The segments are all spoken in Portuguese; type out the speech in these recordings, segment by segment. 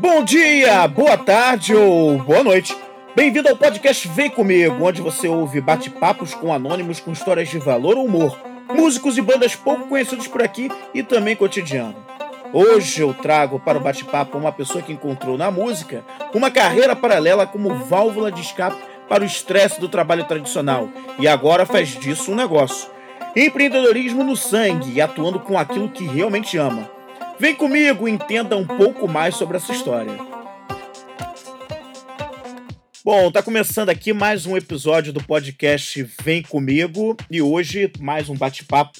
Bom dia, boa tarde ou boa noite. Bem-vindo ao podcast Vem Comigo, onde você ouve bate-papos com anônimos com histórias de valor ou humor, músicos e bandas pouco conhecidos por aqui e também cotidiano. Hoje eu trago para o bate-papo uma pessoa que encontrou na música uma carreira paralela como válvula de escape para o estresse do trabalho tradicional e agora faz disso um negócio. Empreendedorismo no sangue e atuando com aquilo que realmente ama. Vem comigo entenda um pouco mais sobre essa história. Bom, tá começando aqui mais um episódio do podcast Vem Comigo e hoje mais um bate-papo.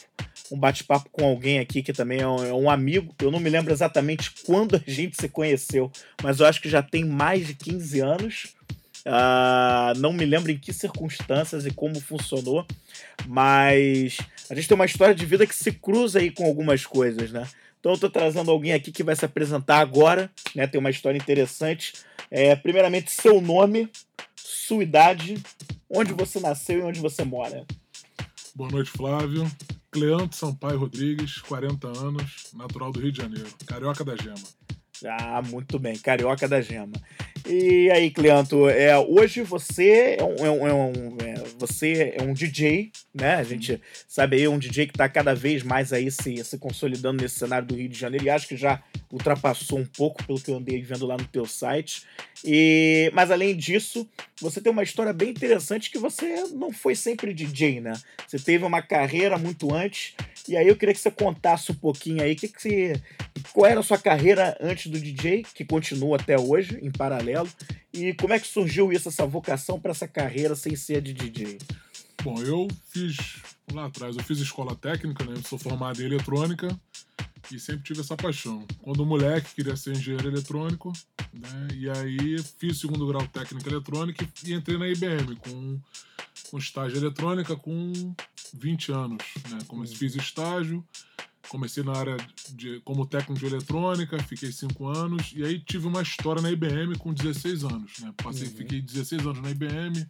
Um bate-papo com alguém aqui que também é um, é um, amigo. Eu não me lembro exatamente quando a gente se conheceu, mas eu acho que já tem mais de 15 anos. Uh, não me lembro em que circunstâncias e como funcionou, mas a gente tem uma história de vida que se cruza aí com algumas coisas, né? Então eu tô trazendo alguém aqui que vai se apresentar agora, né? Tem uma história interessante. É, primeiramente, seu nome, sua idade, onde você nasceu e onde você mora. Boa noite, Flávio. Cleanto Sampaio Rodrigues, 40 anos, natural do Rio de Janeiro, carioca da gema. Ah, muito bem, carioca da gema. E aí, Cleanto, é, hoje você é um, é um, é um é, você é um DJ, né? A gente sabe aí, um DJ que está cada vez mais aí se, se consolidando nesse cenário do Rio de Janeiro e acho que já ultrapassou um pouco pelo que eu andei vendo lá no teu site. E, mas além disso, você tem uma história bem interessante que você não foi sempre DJ, né? Você teve uma carreira muito antes. E aí eu queria que você contasse um pouquinho aí que que você, qual era a sua carreira antes do DJ, que continua até hoje, em paralelo, e como é que surgiu isso, essa vocação para essa carreira sem ser de DJ? Bom, eu fiz lá atrás, eu fiz escola técnica, né? Eu sou formado em eletrônica e sempre tive essa paixão. Quando moleque queria ser engenheiro eletrônico, né? E aí fiz segundo grau técnico eletrônica e entrei na IBM com, com estágio eletrônica com 20 anos, né? Como uhum. fiz estágio, comecei na área de como técnico de eletrônica, fiquei 5 anos e aí tive uma história na IBM com 16 anos, né? Passei, uhum. fiquei 16 anos na IBM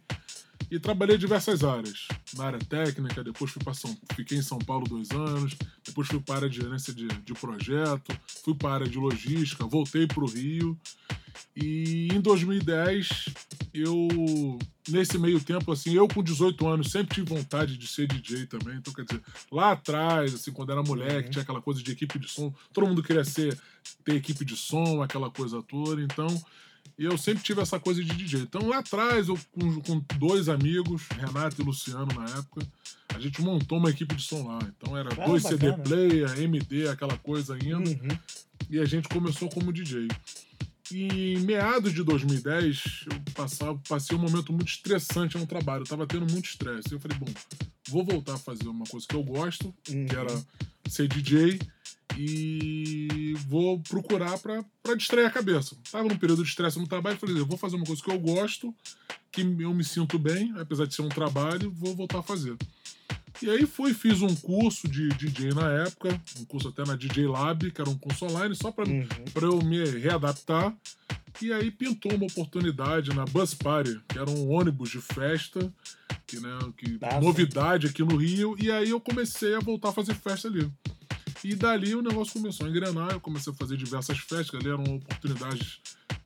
e trabalhei em diversas áreas. Na área técnica, depois fui para São fiquei em São Paulo dois anos, depois fui para a área de gerência de, de projeto, fui para a área de logística, voltei para o Rio. E em 2010, eu, nesse meio tempo, assim, eu com 18 anos sempre tive vontade de ser DJ também. Então, quer dizer, lá atrás, assim, quando era moleque, uhum. tinha aquela coisa de equipe de som, todo mundo queria ser, ter equipe de som, aquela coisa toda. Então, e eu sempre tive essa coisa de DJ. Então lá atrás, eu com, com, dois amigos, Renato e Luciano na época, a gente montou uma equipe de som lá. Então era ah, dois bacana. CD player, MD, aquela coisa ainda. Uhum. E a gente começou como DJ. E em meados de 2010, eu passava, passei um momento muito estressante no trabalho. Eu tava tendo muito estresse. Eu falei, bom, vou voltar a fazer uma coisa que eu gosto, uhum. que era ser DJ e vou procurar para distrair a cabeça. Tava num período de estresse no trabalho, falei, eu vou fazer uma coisa que eu gosto, que eu me sinto bem, apesar de ser um trabalho, vou voltar a fazer. E aí fui, fiz um curso de DJ na época, um curso até na DJ Lab, que era um curso online, só para uhum. eu me readaptar. E aí pintou uma oportunidade na Bus Party, que era um ônibus de festa, que, né, que novidade aqui no Rio. E aí eu comecei a voltar a fazer festa ali. E dali o negócio começou a engrenar, eu comecei a fazer diversas festas, ali eram oportunidades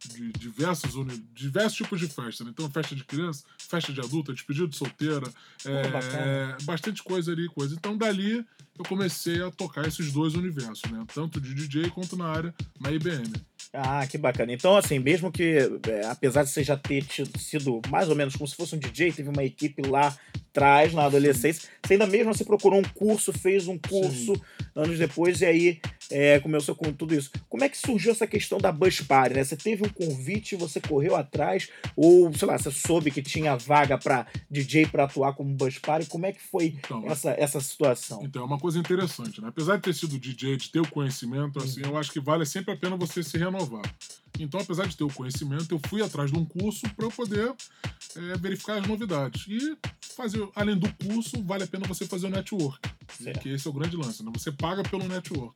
de diversos, diversos tipos de festa. Né? Então, festa de criança, festa de adulta, despedida de solteira, é, bastante coisa ali, coisa. Então, dali eu comecei a tocar esses dois universos, né? Tanto de DJ quanto na área na IBM. Ah, que bacana. Então, assim, mesmo que, é, apesar de você já ter tido, sido mais ou menos como se fosse um DJ, teve uma equipe lá atrás, na adolescência, você ainda mesmo você procurou um curso, fez um curso Sim. anos depois e aí é, começou com tudo isso. Como é que surgiu essa questão da Bus Party, né? Você teve um convite, você correu atrás, ou, sei lá, você soube que tinha vaga para DJ para atuar como Bus Party? Como é que foi então, essa, essa situação? Então, é uma coisa interessante, né? Apesar de ter sido DJ, de ter o conhecimento, assim, eu acho que vale sempre a pena você se renovar. Então, apesar de ter o conhecimento, eu fui atrás de um curso para eu poder é, verificar as novidades. E fazer, além do curso, vale a pena você fazer o network. Certo. Que esse é o grande lance, né? Você paga pelo network.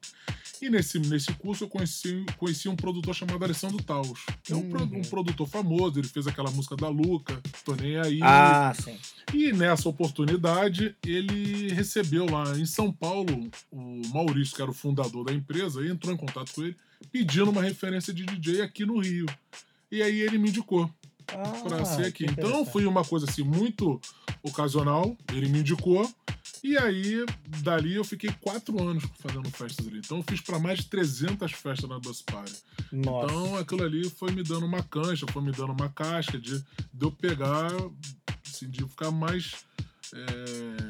E nesse, nesse curso eu conheci, conheci um produtor chamado Alessandro Taus, que uhum. é um, um, produtor famoso, ele fez aquela música da Luca, Tô Nem Aí. Ah, sim. E nessa oportunidade, ele recebeu lá em São Paulo o Maurício, que era o fundador da empresa, e entrou em contato com ele pedindo uma referência de DJ aqui no Rio. E aí ele me indicou Ah, para ser aqui. Então foi uma coisa assim muito ocasional. Ele me indicou. E aí, dali eu fiquei quatro anos fazendo festas ali. Então eu fiz para mais de 300 festas na Bus Party. Nossa. Então aquilo ali foi me dando uma cancha, foi me dando uma casca de, de eu pegar, assim, de eu ficar mais. É,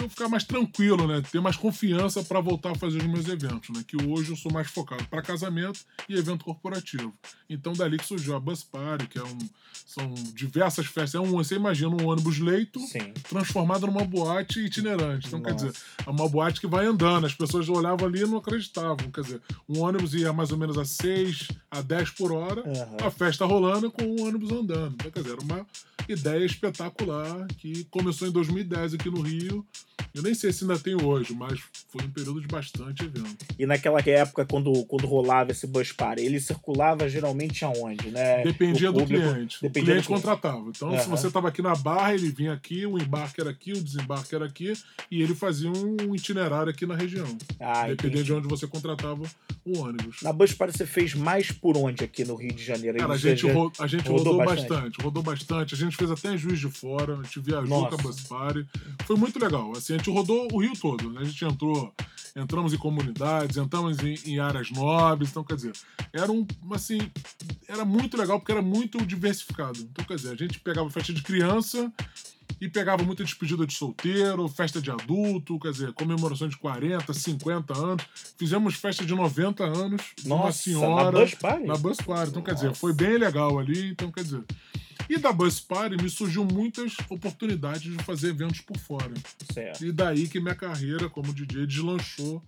eu, ficar mais tranquilo, né? Ter mais confiança para voltar a fazer os meus eventos, né? Que hoje eu sou mais focado para casamento e evento corporativo. Então dali que surgiu a Bus Party, que é um, são diversas festas. É um, você imagina um ônibus leito Sim. transformado numa boate itinerante. Então, quer Nossa. dizer, é uma boate que vai andando. As pessoas olhavam ali e não acreditavam. Quer dizer, um ônibus ia mais ou menos a 6 a 10 por hora, Aham. a festa rolando com o ônibus andando. Então, quer dizer, era uma ideia espetacular que começou em 2010 aqui no Rio. Eu nem sei se ainda tem hoje, mas foi um período de bastante evento. E naquela época, quando, quando rolava esse bus party, ele circulava geralmente aonde, né? Dependia do público- cliente. dependia o do cliente cliente. contratava. Então, se Aham. você estava aqui na Barra, ele vinha aqui, o embarque era aqui, o desembarque era aqui, e ele fazia um itinerário aqui na região. Ah, Dependia entendi. de onde você contratava o ônibus. Na Bus Party você fez mais por onde aqui no Rio de Janeiro? Cara, a gente, ro- a gente rodou rodou, bastante? bastante. rodou bastante. A gente fez até Juiz de Fora, a gente viajou Nossa. com a Bus Party. Foi muito legal. Assim, a gente rodou o Rio todo. né? A gente entrou, entramos em comunidades, entramos em, em áreas nobres. Então, quer dizer, era um, assim, era muito legal porque era muito diversificado. Então, quer dizer, a gente pegava festa de criança e pegava muita despedida de solteiro, festa de adulto, quer dizer, comemoração de 40, 50 anos. Fizemos festa de 90 anos de uma Nossa, senhora. na Bus Party? Na Bus Party. Então, quer dizer, Nossa. foi bem legal ali. Então, quer dizer. E da Bus Party me surgiu muitas oportunidades de fazer eventos por fora. Certo. E daí que minha carreira como DJ deslanchou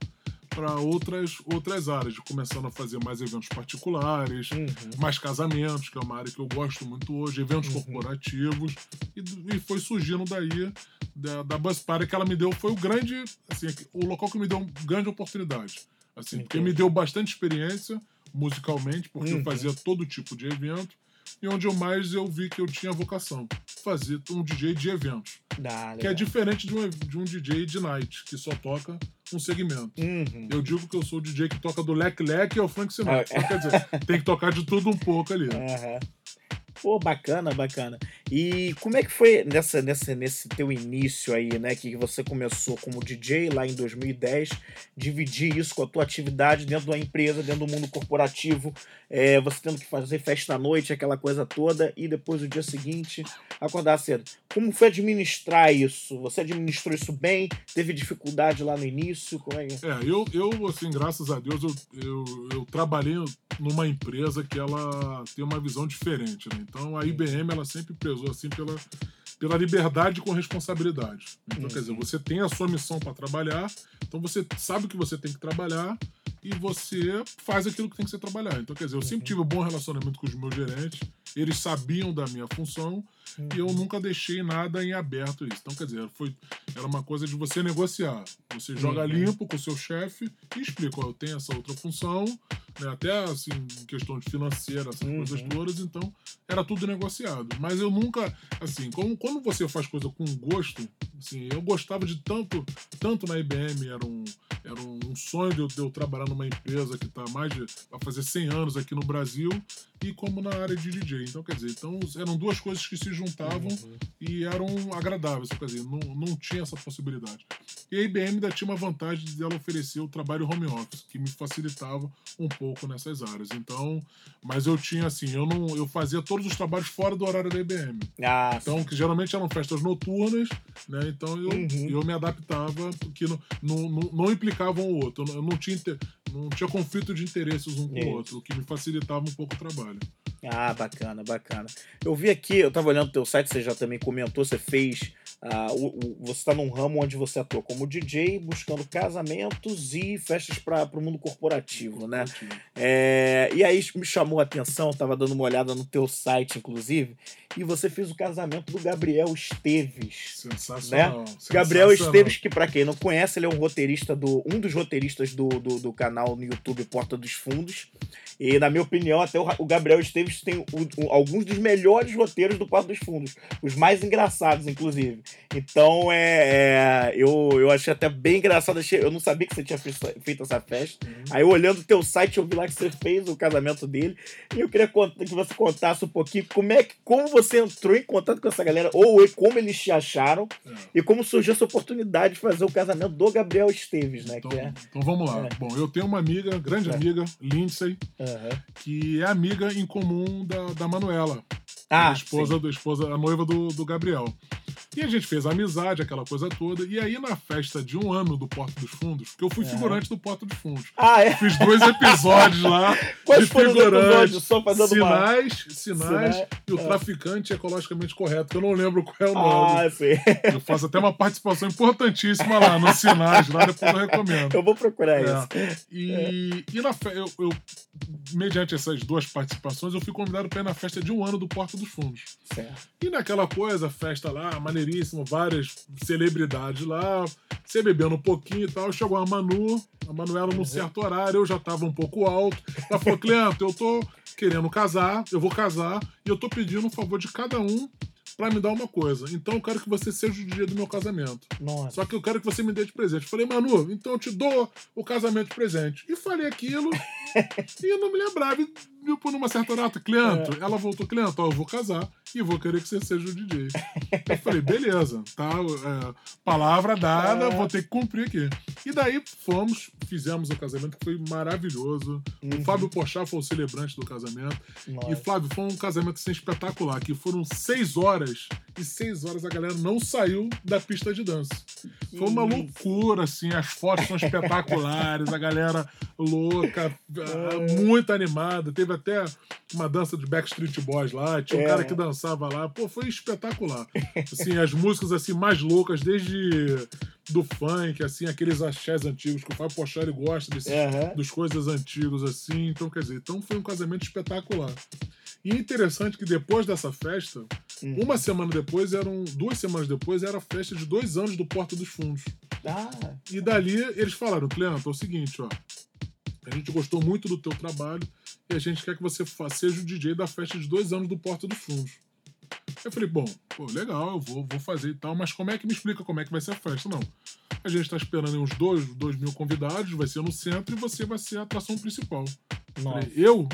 para outras, outras áreas, começando a fazer mais eventos particulares, Uhum. mais casamentos, que é uma área que eu gosto muito hoje, eventos Uhum. corporativos, e, e foi surgindo daí da, da Bus Party que ela me deu, foi o grande, assim, o local que me deu uma grande oportunidade, assim, porque me deu bastante experiência musicalmente, porque Uhum. eu fazia todo tipo de evento, e onde eu mais eu vi que eu tinha vocação, fazer um DJ de eventos, Ah, que é diferente de um, de um DJ de night, que só toca um segmento. Uhum. Eu digo que eu sou o DJ que toca do leque leque ao Frank Sinatra. Ah, Então, quer dizer, tem que tocar de tudo um pouco ali. Aham. Pô, bacana, bacana. E como é que foi nessa, nessa, nesse teu início aí, né? Que você começou como DJ lá em 2010, dividir isso com a tua atividade dentro da empresa, dentro do mundo corporativo, é, você tendo que fazer festa à noite, aquela coisa toda, e depois o dia seguinte acordar cedo. Como foi administrar isso? Você administrou isso bem? Teve dificuldade lá no início? Como é que... É, eu, eu assim, graças a Deus, eu, eu, eu trabalhei numa empresa que ela tem uma visão diferente, né? Então a IBM, ela sempre prezou, assim, pela, pela liberdade com responsabilidade. Então, quer dizer, você tem a sua missão para trabalhar, então você sabe que você tem que trabalhar e você faz aquilo que tem que ser trabalhar. Então, quer dizer, eu sempre tive um bom relacionamento com os meus gerentes, eles sabiam da minha função e eu nunca deixei nada em aberto isso. Então, quer dizer, foi, era uma coisa de você negociar. Você joga Uhum. limpo com o seu chefe e explica, ó, eu tenho essa outra função, né, até assim, questão de financeira, essas Uhum. coisas todas, então era tudo negociado. Mas eu nunca, assim, como, quando você faz coisa com gosto, assim, eu gostava de tanto, tanto na IBM, era um, era um sonho de eu, de eu trabalhar numa empresa que está mais de, vai fazer 100 anos aqui no Brasil, e como na área de DJ. Então, quer dizer, então eram duas coisas que se juntavam Uhum. e eram agradáveis, quer dizer, não, não tinha essa possibilidade. E a IBM ainda tinha uma vantagem de ela oferecer o trabalho home office, que me facilitava um pouco nessas áreas. Então, mas eu tinha assim, eu não, eu fazia todos os trabalhos fora do horário da IBM. Ah, Então, que geralmente eram festas noturnas, né? Então eu, Uhum. eu me adaptava, porque não, não, não, não implicavam o outro. Eu não, eu não tinha, não tinha conflito de interesses um com Isso. o outro, o que me facilitava um pouco o trabalho. Ah, bacana, bacana. Eu vi aqui, eu tava olhando o teu site, você já também comentou, você fez. ah, o, o- você tá num ramo onde você atua como DJ, buscando casamentos e festas para o mundo corporativo, né? É, e aí me chamou a atenção, tava dando uma olhada no teu site, inclusive, e você fez o casamento do Gabriel Esteves. Sensacional. Gabriel sensacional. Esteves, que pra quem não conhece, ele é um roteirista do. um dos roteiristas do, do, do canal no YouTube Porta dos Fundos. E, na minha opinião, até o Gabriel Esteves tem o, o, alguns dos melhores roteiros do Porto dos Fundos. Os mais engraçados, inclusive. Então, é, é eu, eu achei até bem engraçado. Eu não sabia que você tinha feito essa festa. Uhum. Aí, olhando o teu site, eu vi lá que você fez o casamento dele. E eu queria que você contasse um pouquinho como é que como você entrou em contato com essa galera, ou como eles te acharam, é. e como surgiu essa oportunidade de fazer o casamento do Gabriel Esteves, né? Então, é... então vamos lá. É. Bom, eu tenho uma amiga, grande é. amiga, Lindsay, uhum. que é amiga em comum da, da Manuela. Ah, a esposa, do, esposa, a noiva do, do Gabriel. E a gente fez amizade, aquela coisa toda. E aí, na festa de um ano do Porto dos Fundos, porque eu fui é. figurante do Porto dos Fundos. Ah, é? Fiz dois episódios lá. Quais de foram os Só fazendo sinais, uma... sinais, sinais e o é. traficante ecologicamente correto, que eu não lembro qual é o nome. Ah, sim. Eu faço até uma participação importantíssima lá, nos sinais, lá depois eu recomendo. Eu vou procurar é. isso. E, é. e na fe... eu, eu, mediante essas duas participações, eu fui convidado para ir na festa de um ano do Porto dos Fundos. Certo. E naquela coisa, festa lá, maneiríssimo, várias celebridades lá, você bebendo um pouquinho e tal. Chegou a Manu, a Manuela num uhum. certo horário, eu já tava um pouco alto. Ela falou: Cleanto, eu tô querendo casar, eu vou casar, e eu tô pedindo um favor de cada um para me dar uma coisa. Então eu quero que você seja o dia do meu casamento. Nossa. Só que eu quero que você me dê de presente. falei, Manu, então eu te dou o casamento de presente. E falei aquilo e eu não me lembrava. E, tipo, numa certa data, Cleanto, é. ela voltou, Cleanto, ó, eu vou casar e vou querer que você seja o DJ. eu falei, beleza, tá? É, palavra dada, é. vou ter que cumprir aqui. E daí fomos, fizemos o casamento, que foi maravilhoso. Uhum. O Fábio Pochá foi o celebrante do casamento. Nossa. E, Flávio, foi um casamento assim, espetacular, que foram seis horas, e seis horas a galera não saiu da pista de dança. Foi uma loucura, assim, as fotos são espetaculares, a galera louca, é. muito animada. Teve até uma dança de Backstreet Boys lá, tinha um é. cara que dançava lá. Pô, foi espetacular. Assim, as músicas assim mais loucas, desde do funk, assim, aqueles axés antigos que o Fábio Pochari gosta desses, uhum. dos coisas antigos, assim. Então, quer dizer, então foi um casamento espetacular. E é interessante que depois dessa festa, uhum. uma semana depois, eram duas semanas depois, era a festa de dois anos do Porta dos Fundos. Ah. E dali eles falaram, Cleanto, é o seguinte, ó. A gente gostou muito do teu trabalho e a gente quer que você seja o DJ da festa de dois anos do Porta dos Fundos. Eu falei, bom, pô, legal, eu vou, vou fazer e tal, mas como é que me explica como é que vai ser a festa? Não. A gente está esperando uns dois, dois mil convidados, vai ser no centro e você vai ser a atração principal. Falei, eu?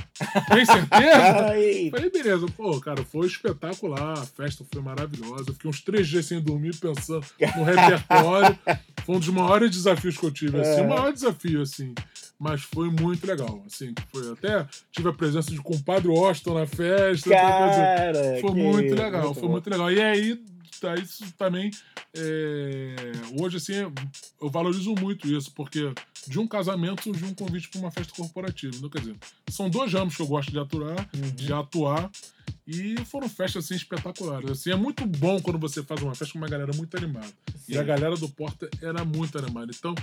Tem certeza? falei, beleza. Pô, cara, foi espetacular. A festa foi maravilhosa. Eu fiquei uns três dias sem dormir pensando no repertório. Foi um dos maiores desafios que eu tive, assim. É. O maior desafio, assim mas foi muito legal. Assim, foi até tive a presença de compadre Austin na festa. Cara, foi muito legal, muito foi bom. muito legal. E aí, tá, isso também é, hoje assim eu valorizo muito isso porque de um casamento surgiu um convite para uma festa corporativa. Então, quer dizer, são dois ramos que eu gosto de atuar, uhum. de atuar e foram festas assim espetaculares. Assim, é muito bom quando você faz uma festa com uma galera muito animada. Sim. E a galera do Porta era muito animada. Então,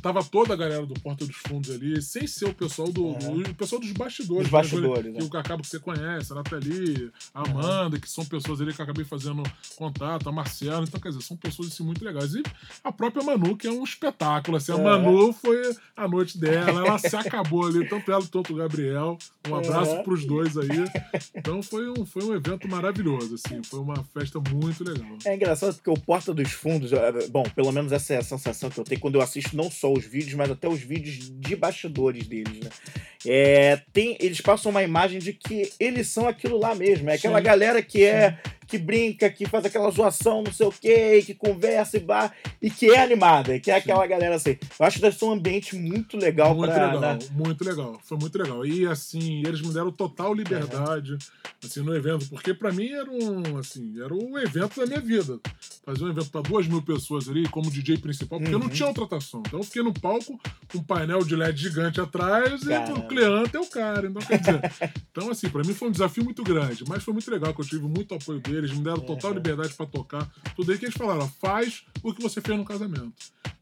tava toda a galera do Porta dos Fundos ali, sem ser o pessoal do. Uhum. O pessoal dos bastidores. Os bastidores. Né? Que o acaba que você conhece, a Nathalie, a Amanda, uhum. que são pessoas ali que eu acabei fazendo contato, a Marcela. Então, quer dizer, são pessoas assim, muito legais. E a própria Manu, que é um espetáculo. Assim, a Manu foi a noite dela, ela se acabou ali, tanto ela quanto o Gabriel. Um abraço uhum. pros dois aí. Então foi um, foi um evento maravilhoso, assim, foi uma festa muito legal. É engraçado porque o Porta dos Fundos, é, bom, pelo menos essa é a sensação que eu tenho quando eu assisto não só os vídeos, mas até os vídeos de bastidores deles, né? É, tem, eles passam uma imagem de que eles são aquilo lá mesmo. É aquela Sim. galera que é que brinca, que faz aquela zoação, não sei o quê, que conversa e bar, e que é animada, que é aquela Sim. galera assim. Eu acho que deve ser um ambiente muito legal Muito pra, legal, né? muito legal. Foi muito legal. E assim, eles me deram total liberdade uhum. assim, no evento, porque para mim era um, assim, era um evento da minha vida. Fazer um evento para duas mil pessoas ali, como DJ principal, porque uhum. eu não uhum. tinha outra atração. Então eu fiquei no palco com um painel de LED gigante atrás Caramba. e o Cleante é o cara. Então, quer dizer, então assim, para mim foi um desafio muito grande, mas foi muito legal, que eu tive muito apoio dele eles me deram total liberdade para tocar. Tudo aí que eles falaram, faz o que você fez no casamento.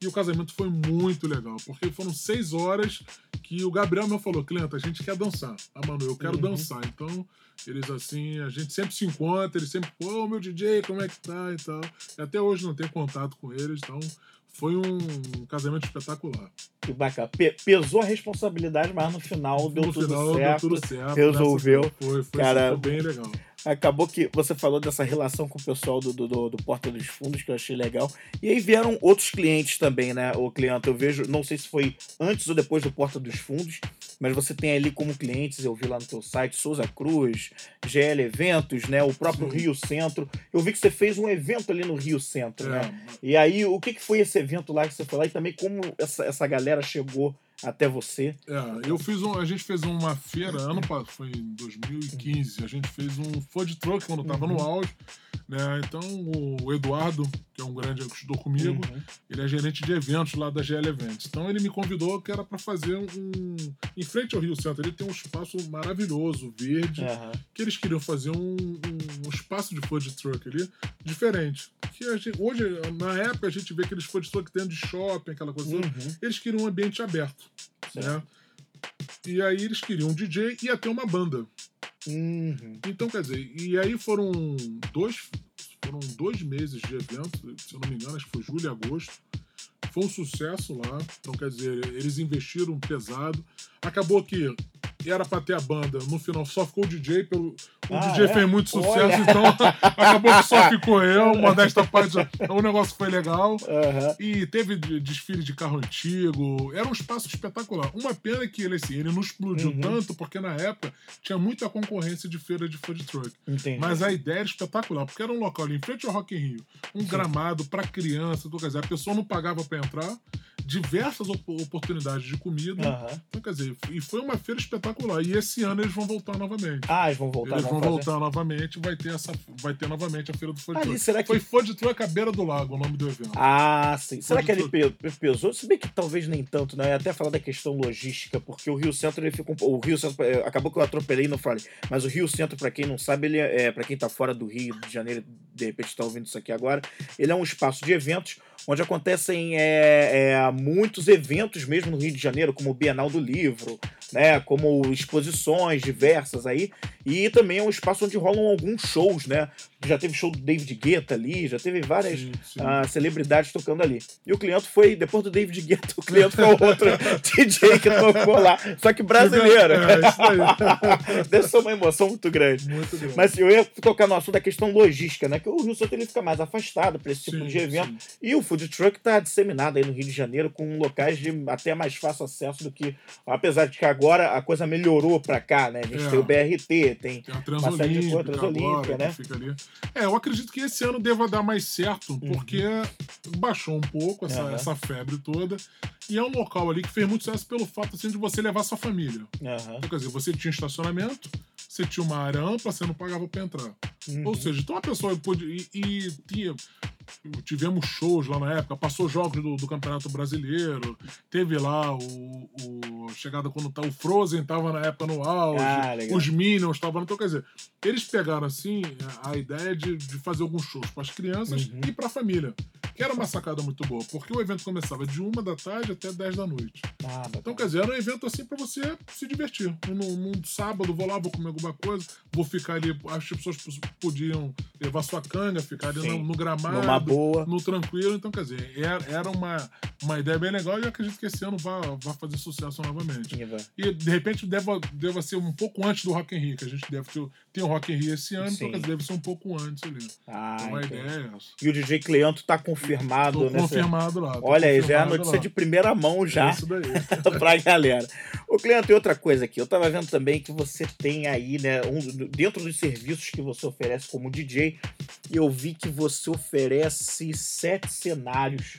E o casamento foi muito legal, porque foram seis horas que o Gabriel me falou, cliente, a gente quer dançar. Ah, mano, eu quero uhum. dançar. Então, eles assim, a gente sempre se encontra, eles sempre, pô, meu DJ, como é que tá e tal. E até hoje não tenho contato com eles, então foi um casamento espetacular. Que bacana. Pe pesou a responsabilidade, mas no final deu no tudo final certo. deu tudo certo. resolveu. Foi, foi, Cara, foi bem legal. Acabou que você falou dessa relação com o pessoal do, do, do- Porta dos Fundos, que eu achei legal. E aí vieram outros clientes também, né? O cliente, eu vejo, não sei se foi antes ou depois do Porta dos Fundos, mas você tem ali como clientes, eu vi lá no teu site, Souza Cruz, GL Eventos, né? O próprio Sim. Rio Centro. Eu vi que você fez um evento ali no Rio Centro, né? É, E aí, o que, que foi esse evento lá que você foi lá? E também como essa, essa galera chegou até você? É, eu fiz um, a gente fez uma feira, ano passado, foi em 2015, a gente fez um food truck quando eu tava no auge, né? Então o Eduardo, que é um grande que estudou comigo, Uhum. ele é gerente de eventos lá da GL Eventos. Então ele me convidou que era para fazer um em frente ao Rio Centro, ele tem um espaço maravilhoso, verde, Aham. que eles queriam fazer um, um- um espaço de food truck ali diferente. Que gente- hoje, na época, a gente vê aqueles food truck dentro de shopping, aquela coisa toda. Uhum. Eles queriam um ambiente aberto. Né? E aí eles queriam um DJ e ia ter uma banda. Uhum. Então, quer dizer, e aí foram dois, foram dois meses de evento, se eu não me engano, acho que foi julho e agosto. Foi um sucesso lá. Então, quer dizer, eles investiram pesado. Acabou que era pra ter a banda, no final só ficou o DJ. Pelo, o Ah, DJ é? fez muito sucesso, Olha. então acabou que só ficou eu, modesta parte. O negócio foi legal. Aham. E teve de- desfile de carro antigo. Era um espaço espetacular. Uma pena que ele, assim, ele não explodiu Uhum. tanto, porque na época tinha muita concorrência de feira de food truck. Entendi. Mas a ideia era espetacular, porque era um local ali em frente ao Rock in Rio, um gramado para criança, então, quer dizer, a pessoa não pagava para entrar, diversas op- oportunidades de comida. Aham. Então, quer dizer, e foi uma feira espetacular. E esse ano eles vão voltar novamente. Ah, eles vão voltar. eles vão fazer. voltar novamente, vai ter essa, vai ter novamente a feira do food Ali, será que Foi Food Truck à beira do lago, o nome do evento. Ah, sim. Será que ele pesou? Se bem que talvez nem tanto, né? Eu ia até falar da questão logística, porque o Rio Centro, ele fica um... O Rio Centro, eh, acabou que eu atropelei e não falei, mas o Rio Centro, pra quem não sabe, ele é, é para quem tá fora do Rio de Janeiro, de repente tá ouvindo isso aqui agora, ele é um espaço de eventos onde acontecem é, é, muitos eventos mesmo no Rio de Janeiro, como o Bienal do Livro, né? Como exposições diversas aí, e também é um espaço onde rolam alguns shows, né? Já teve show do David Guetta ali, já teve várias Sim, sim. ah, celebridades tocando ali. E o cliente foi, depois do David Guetta, o cliente foi outro DJ que tocou lá. Só que brasileiro. É. Deve ser uma emoção muito grande. Muito grande. Mas eu ia tocar no assunto da questão logística, né? Que o Rio Santo ele fica mais afastado para esse tipo Sim, de evento. E o food truck tá disseminado aí no Rio de Janeiro com locais de até mais fácil acesso do que. Apesar de que agora a coisa melhorou pra cá, né? A gente É. tem o BRT, tem. Tem a Uma série de Transolímpica, coisas, Transolímpica, né? É, eu acredito que esse ano deva dar mais certo, porque baixou um pouco essa, Uhum. Essa febre toda. E é um local ali que fez muito sucesso pelo fato assim, de você levar sua família. Aham. Então, quer dizer, você tinha estacionamento, você tinha uma área ampla, você não pagava pra entrar. Uhum. Ou seja, então a pessoa pôde. E, e tinha- tivemos shows lá na época, passou jogos do, do Campeonato Brasileiro, teve lá o, o chegada quando tá, o Frozen tava na época no auge, Ah, os Minions estavam. Então, quer dizer, eles pegaram assim a a ideia de, de fazer alguns shows para as crianças Uhum. e para a família. Que era uma sacada muito boa, porque o evento começava de uma da tarde até 10 da noite. Ah, Então, bacana. quer dizer, era um evento assim pra você se divertir. Num, num sábado, vou lá, vou comer alguma coisa, vou ficar ali. As pessoas podiam levar sua canga, ficar ali no, no gramado, Numa boa. no tranquilo. Então, quer dizer, era, era uma, uma ideia bem legal e eu acredito que esse ano vai, vai fazer sucesso novamente. E de repente deva, deva ser um pouco antes do Rock in Rio, que a gente deve ter. Tem o Rock in Rio esse ano, Sim. então quer dizer, deve ser um pouco antes ali. Ah, então a entendi. ideia é essa. E o DJ Cleanto tá confirmado Tô nessa. confirmado lá. Olha aí, já é a notícia lá. de primeira mão já. É isso daí. pra galera. Ô, Cleanto, e outra coisa aqui. Eu tava vendo também que você tem aí, né, um, dentro dos serviços que você oferece como DJ, eu vi que você oferece sete cenários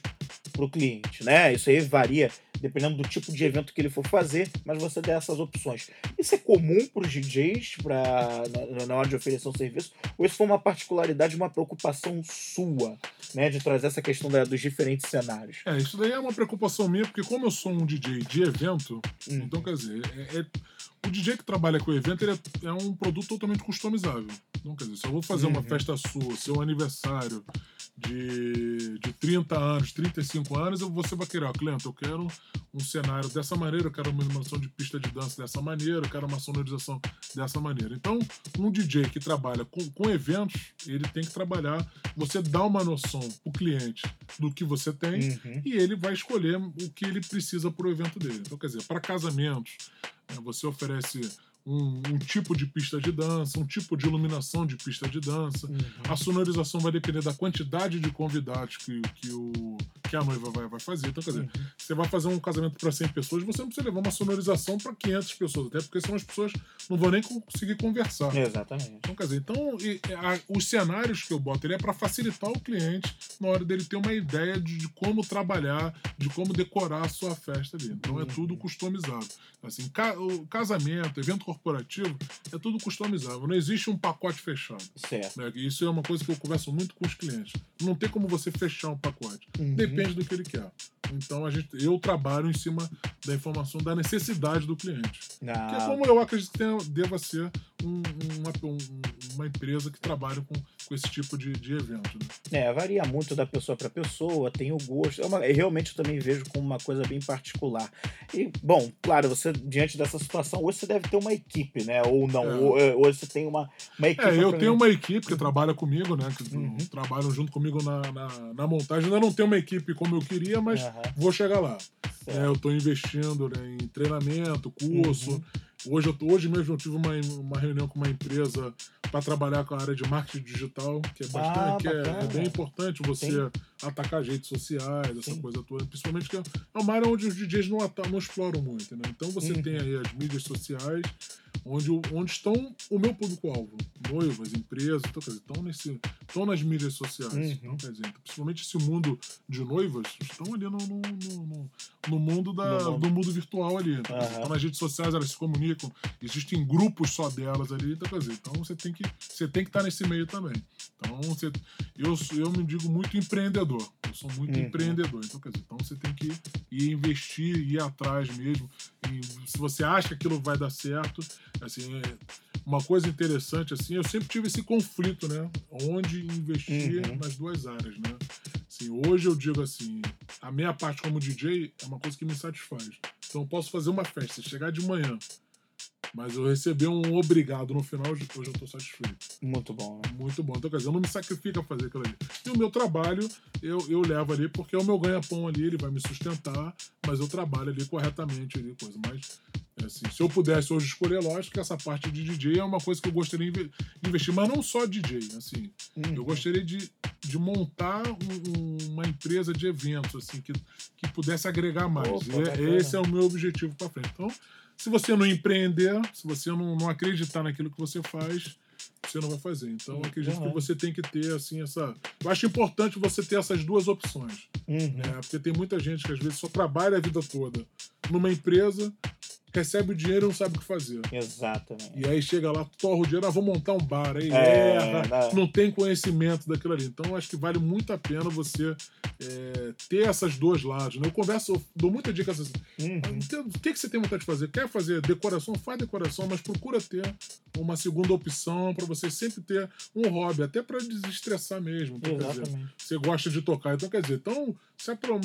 pro cliente, né? Isso aí varia dependendo do tipo de evento que ele for fazer, mas você dá essas opções. Isso é comum para os DJs pra, na, na hora de oferecer um serviço? Ou isso foi uma particularidade, uma preocupação sua, né, de trazer essa questão da- dos diferentes cenários? É, isso daí é uma preocupação minha, porque como eu sou um DJ de evento, Hum. então quer dizer, é- é- o DJ que trabalha com o evento ele é, é um produto totalmente customizável. Então, quer dizer, se eu vou fazer uma Uhum. festa sua, seu aniversário, de, de 30 anos, 35 anos, você vai querer, ó, cliente, eu quero um cenário dessa maneira, eu quero uma iluminação de pista de dança dessa maneira, eu quero uma sonorização dessa maneira. Então, um DJ que trabalha com, com eventos, ele tem que trabalhar, você dá uma noção pro cliente do que você tem Uhum. e ele vai escolher o que ele precisa para o evento dele. Então, quer dizer, para casamentos, né, você oferece um, um tipo de pista de dança, um tipo de iluminação de pista de dança. Uhum. A sonorização vai depender da quantidade de convidados que, que, o, que a noiva vai, vai fazer. Então, quer dizer, Uhum. você vai fazer um casamento para 100 pessoas, você não precisa levar uma sonorização para 500 pessoas, até porque senão as pessoas não vão nem conseguir conversar. Exatamente. Então, quer dizer, então, e- a- os cenários que eu boto ele é para facilitar o cliente na hora dele ter uma ideia de, de como trabalhar, de como decorar a sua festa ali. Então, é tudo customizado. Assim, ca- o casamento, evento corporativo, é tudo customizado. Não existe um pacote fechado. Certo. né? Isso é uma coisa que eu converso muito com os clientes. Não tem como você fechar um pacote. Uhum. Depende do que ele quer. Então, a gente, eu trabalho em cima da informação da necessidade do cliente. Que é Ah, como eu acredito que tenha- deva ser um- uma, um- uma empresa que trabalha com, com esse tipo de, de evento. Né? É, varia muito da pessoa para pessoa, tem o gosto. É uma- eu realmente eu também vejo como uma coisa bem particular. E, bom, claro, você, diante dessa situação, hoje você deve ter uma equipe, né? Ou não, É. ou, é, hoje você tem uma, uma equipe. É, eu tenho uma equipe que trabalha comigo, né? Que Uhum. trabalham junto comigo na, na, na montagem. Ainda não tenho uma equipe como eu queria, mas Aham, vou chegar lá. É, eu estou investindo né, em treinamento, curso. Uhum. Hoje, eu hoje mesmo eu tive uma, uma reunião com uma empresa para trabalhar com a área de marketing digital, que é bastante, Ah, que é, é bem importante você Sim. Atacar as redes sociais, essa Sim. coisa toda. Principalmente que é uma área onde os DJs não, não exploram muito, né? Então você Uhum. tem aí as mídias sociais, onde, onde estão o meu público-alvo. Noivas, empresas, então, quer dizer, estão, nesse, estão nas mídias sociais. Uhum. Então, quer dizer, principalmente esse mundo de noivas, estão ali no, no, no- no- mundo, da, No mundo. do mundo virtual ali. Então, Aham. Estão nas redes sociais, elas se comunicam, existem grupos só delas ali, então, quer dizer, então você tem que você tem que estar nesse meio também. Então, você, eu, eu me digo muito empreendedor. Eu sou muito Uhum. empreendedor. Então, quer dizer, então você tem que ir investir, ir atrás mesmo. E se você acha que aquilo vai dar certo, assim, é uma coisa interessante, assim, eu sempre tive esse conflito, né? Onde investir Uhum. nas duas áreas, né? Assim, hoje eu digo assim, a minha parte como DJ é uma coisa que me satisfaz. Então eu posso fazer uma festa, chegar de manhã, mas eu receber um obrigado no final, hoje eu estou satisfeito. Muito bom, né? Muito bom. Então, quer dizer, eu não me sacrifico a fazer aquilo ali. E o meu trabalho, eu, eu levo ali, porque é o meu ganha-pão ali, ele vai me sustentar, mas eu trabalho ali corretamente ali, coisa. Mas, é assim, se eu pudesse hoje escolher, lógico que essa parte de DJ é uma coisa que eu gostaria de inve- investir, mas não só DJ, assim. Uhum. Eu gostaria de, de montar um- um- uma empresa de eventos, assim, que, que pudesse agregar mais. Opa, E é- esse é o meu objetivo para frente. Então, se você não empreender, se você não, não acreditar naquilo que você faz, você não vai fazer. Então, eu acredito Uhum. que você tem que ter, assim, essa. Eu acho importante você ter essas duas opções. Uhum. né? Porque tem muita gente que às vezes só trabalha a vida toda numa empresa, recebe o dinheiro e não sabe o que fazer. Exatamente. E aí chega lá, torra o dinheiro, ah, vou montar um bar, aí É, erra, né? não tem conhecimento daquilo ali. Então, acho que vale muito a pena você é, ter essas duas lados. Né? Eu converso, eu dou muita dica assim. Uhum. O que, que você tem vontade de fazer? Quer fazer decoração? Faz decoração, mas procura ter uma segunda opção para você sempre ter um hobby, até para desestressar mesmo. Então, quer dizer, Exatamente. você gosta de tocar. Então, quer dizer, então, você apro-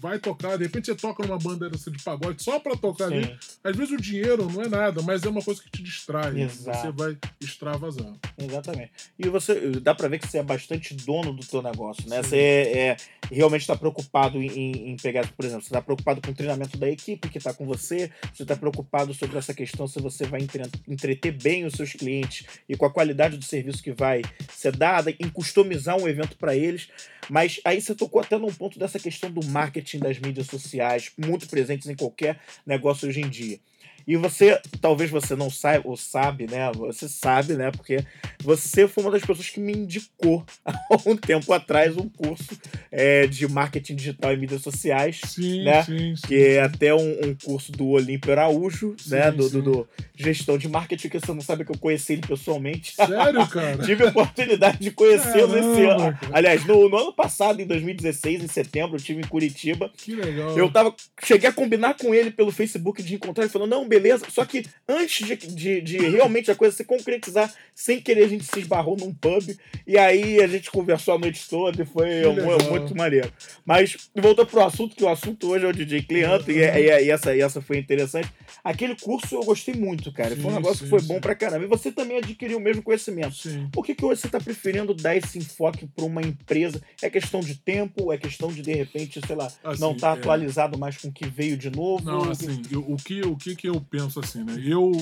vai tocar, de repente você toca numa banda dessa de pagode só para tocar ali. Sim, Às vezes o dinheiro não é nada, mas é uma coisa que te distrai. Exato. Você vai extravasar. exatamente. E você dá pra ver que você é bastante dono do teu negócio, né? Sim. Você é, é- realmente está preocupado em, em- em pegar, por exemplo, você está preocupado com o treinamento da equipe que está com você, você está preocupado sobre essa questão se você vai entre- entreter bem os seus clientes e com a qualidade do serviço que vai ser dada, em customizar um evento para eles. Mas aí você tocou até num ponto dessa questão do marketing das mídias sociais, muito presentes em qualquer negócio hoje em dia. E você, talvez você não saiba, ou sabe, né? Você sabe, né? Porque você foi uma das pessoas que me indicou há um tempo atrás um curso é, de marketing digital e mídias sociais, Sim, Né? sim, sim. que é até um, um curso do Olímpio Araújo, né? Do, do, do gestão de marketing, que você não sabe que eu conheci ele pessoalmente. Sério, cara? Tive a oportunidade de conhecê-lo esse ano. Aliás, no, no ano passado, em 2016, em setembro, eu estive em Curitiba. Que legal. Eu tava. Cheguei a combinar com ele pelo Facebook de encontrar. Ele falou: não, beleza. Só que antes de, de, de, realmente a coisa se concretizar, sem querer, a gente se esbarrou num pub. E aí a gente conversou a noite toda e foi muito, muito maneiro. Mas voltando pro assunto, que o assunto hoje é o DJ cliente, uhum. e, e, e, essa, e essa foi interessante. Aquele curso eu gostei muito, cara. Sim, foi um negócio sim, que foi sim. bom pra caramba. E você também adquiriu o mesmo conhecimento. Por que, que hoje você tá preferindo dar esse enfoque pra uma empresa? É questão de tempo? É questão de, de repente, sei lá, assim, não tá é... atualizado mais com o que veio de novo? Não, assim, o, que, o que que eu penso assim, né? Eu,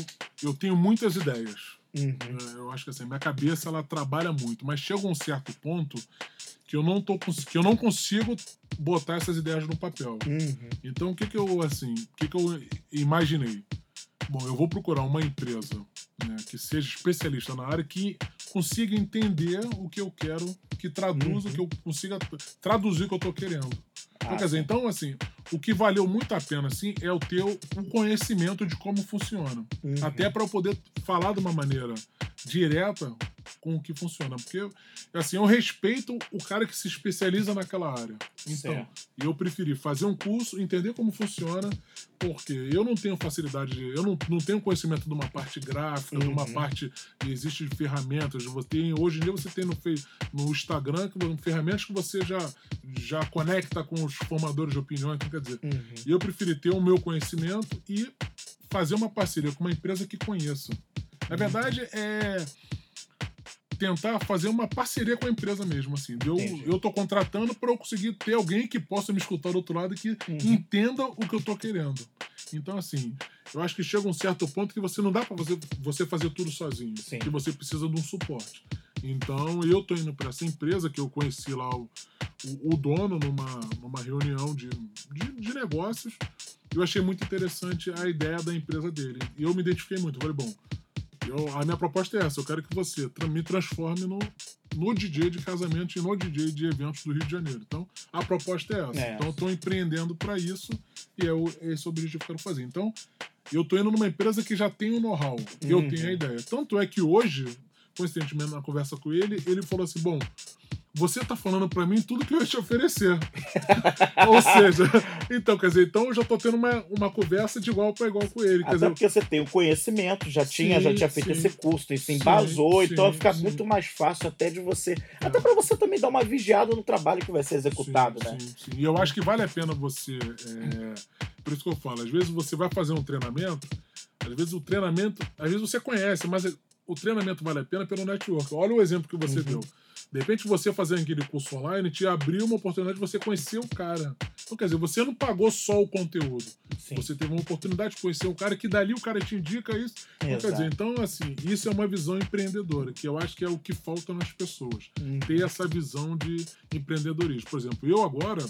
eu tenho muitas ideias. Uhum. É, eu acho que assim, minha cabeça ela trabalha muito, mas chega um certo ponto que eu não tô que eu não consigo botar essas ideias no papel. Uhum. Então o que que eu assim, o que que eu imaginei? Bom, eu vou procurar uma empresa né, que seja especialista na área que consiga entender o que eu quero, que traduza, uhum. que eu consiga traduzir o que eu estou querendo. Então, quer dizer, então, assim, o que valeu muito a pena, assim, é o ter um conhecimento de como funciona. Uhum. Até para eu poder falar de uma maneira direta com o que funciona. Porque, assim, eu respeito o cara que se especializa naquela área. Então, certo. eu preferi fazer um curso, entender como funciona, porque eu não tenho facilidade, de, eu não, não tenho conhecimento de uma parte gráfica, uhum. de uma uhum. parte que existe de ferramentas. Você tem, hoje em dia você tem no, no Instagram que, ferramentas que você já, já conecta com os formadores de opiniões. Então, quer dizer, uhum. eu preferi ter o meu conhecimento e fazer uma parceria com uma empresa que conheça. Na verdade, é tentar fazer uma parceria com a empresa mesmo, assim. Eu, eu tô contratando para eu conseguir ter alguém que possa me escutar do outro lado e que uhum. entenda o que eu tô querendo. Então, assim, eu acho que chega um certo ponto que você não dá para você, você fazer tudo sozinho. Sim. Que você precisa de um suporte. Então, eu tô indo para essa empresa que eu conheci lá o, o, o dono numa, numa reunião de, de, de negócios. Eu achei muito interessante a ideia da empresa dele. E eu me identifiquei muito. Eu falei, bom, eu, a minha proposta é essa: eu quero que você me transforme no, no DJ de casamento e no DJ de eventos do Rio de Janeiro. Então, a proposta é essa. É. Então, eu estou empreendendo para isso e é o, esse o objetivo que eu quero fazer. Então, eu estou indo numa empresa que já tem o know-how, uhum. eu tenho a ideia. Tanto é que hoje, coincidentemente, na conversa com ele, ele falou assim: bom você tá falando para mim tudo que eu ia te oferecer. Ou seja, então, quer dizer, então eu já tô tendo uma, uma conversa de igual para igual com ele. Até dizer, porque você tem o conhecimento, já tinha, sim, já tinha feito sim. esse curso, e se embasou, sim, então fica muito mais fácil até de você. É. Até para você também dar uma vigiada no trabalho que vai ser executado, né? Sim, sim. E eu acho que vale a pena você. É, por isso que eu falo, às vezes você vai fazer um treinamento, às vezes o treinamento, às vezes você conhece, mas o treinamento vale a pena pelo network. Olha o exemplo que você uhum. deu. De repente, você fazendo aquele curso online te abriu uma oportunidade de você conhecer o cara. Então, quer dizer, você não pagou só o conteúdo. Sim. Você teve uma oportunidade de conhecer um cara que dali o cara te indica isso. Então, quer dizer, então, assim, isso é uma visão empreendedora, que eu acho que é o que falta nas pessoas. Uhum. Ter essa visão de empreendedorismo. Por exemplo, eu agora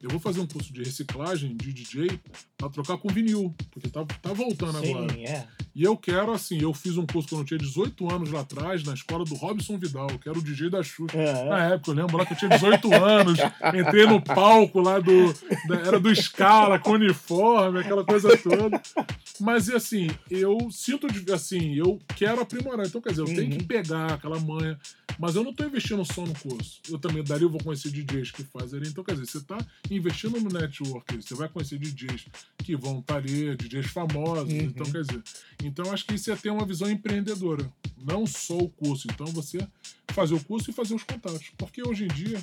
eu vou fazer um curso de reciclagem de DJ para trocar com vinil, porque tá, tá voltando Sim, agora. É. E eu quero, assim, eu fiz um curso quando eu tinha 18 anos lá atrás, na escola do Robson Vidal, que era o DJ da Xuxa. É, é. Na época, eu lembro lá que eu tinha 18 anos, entrei no palco lá do. Da, era do Scala, com uniforme, aquela coisa toda. Mas, assim, eu sinto, assim, eu quero aprimorar. Então, quer dizer, eu uhum. tenho que uhum. pegar aquela manha. Mas eu não estou investindo só no curso. Eu também, dali, eu vou conhecer DJs que fazem ali. Então, quer dizer, você está investindo no network, você vai conhecer DJs que vão estar ali, DJs famosos. Uhum. Então, quer dizer, então acho que isso é ter uma visão empreendedora, não só o curso. Então, você fazer o curso e fazer os contatos. Porque hoje em dia,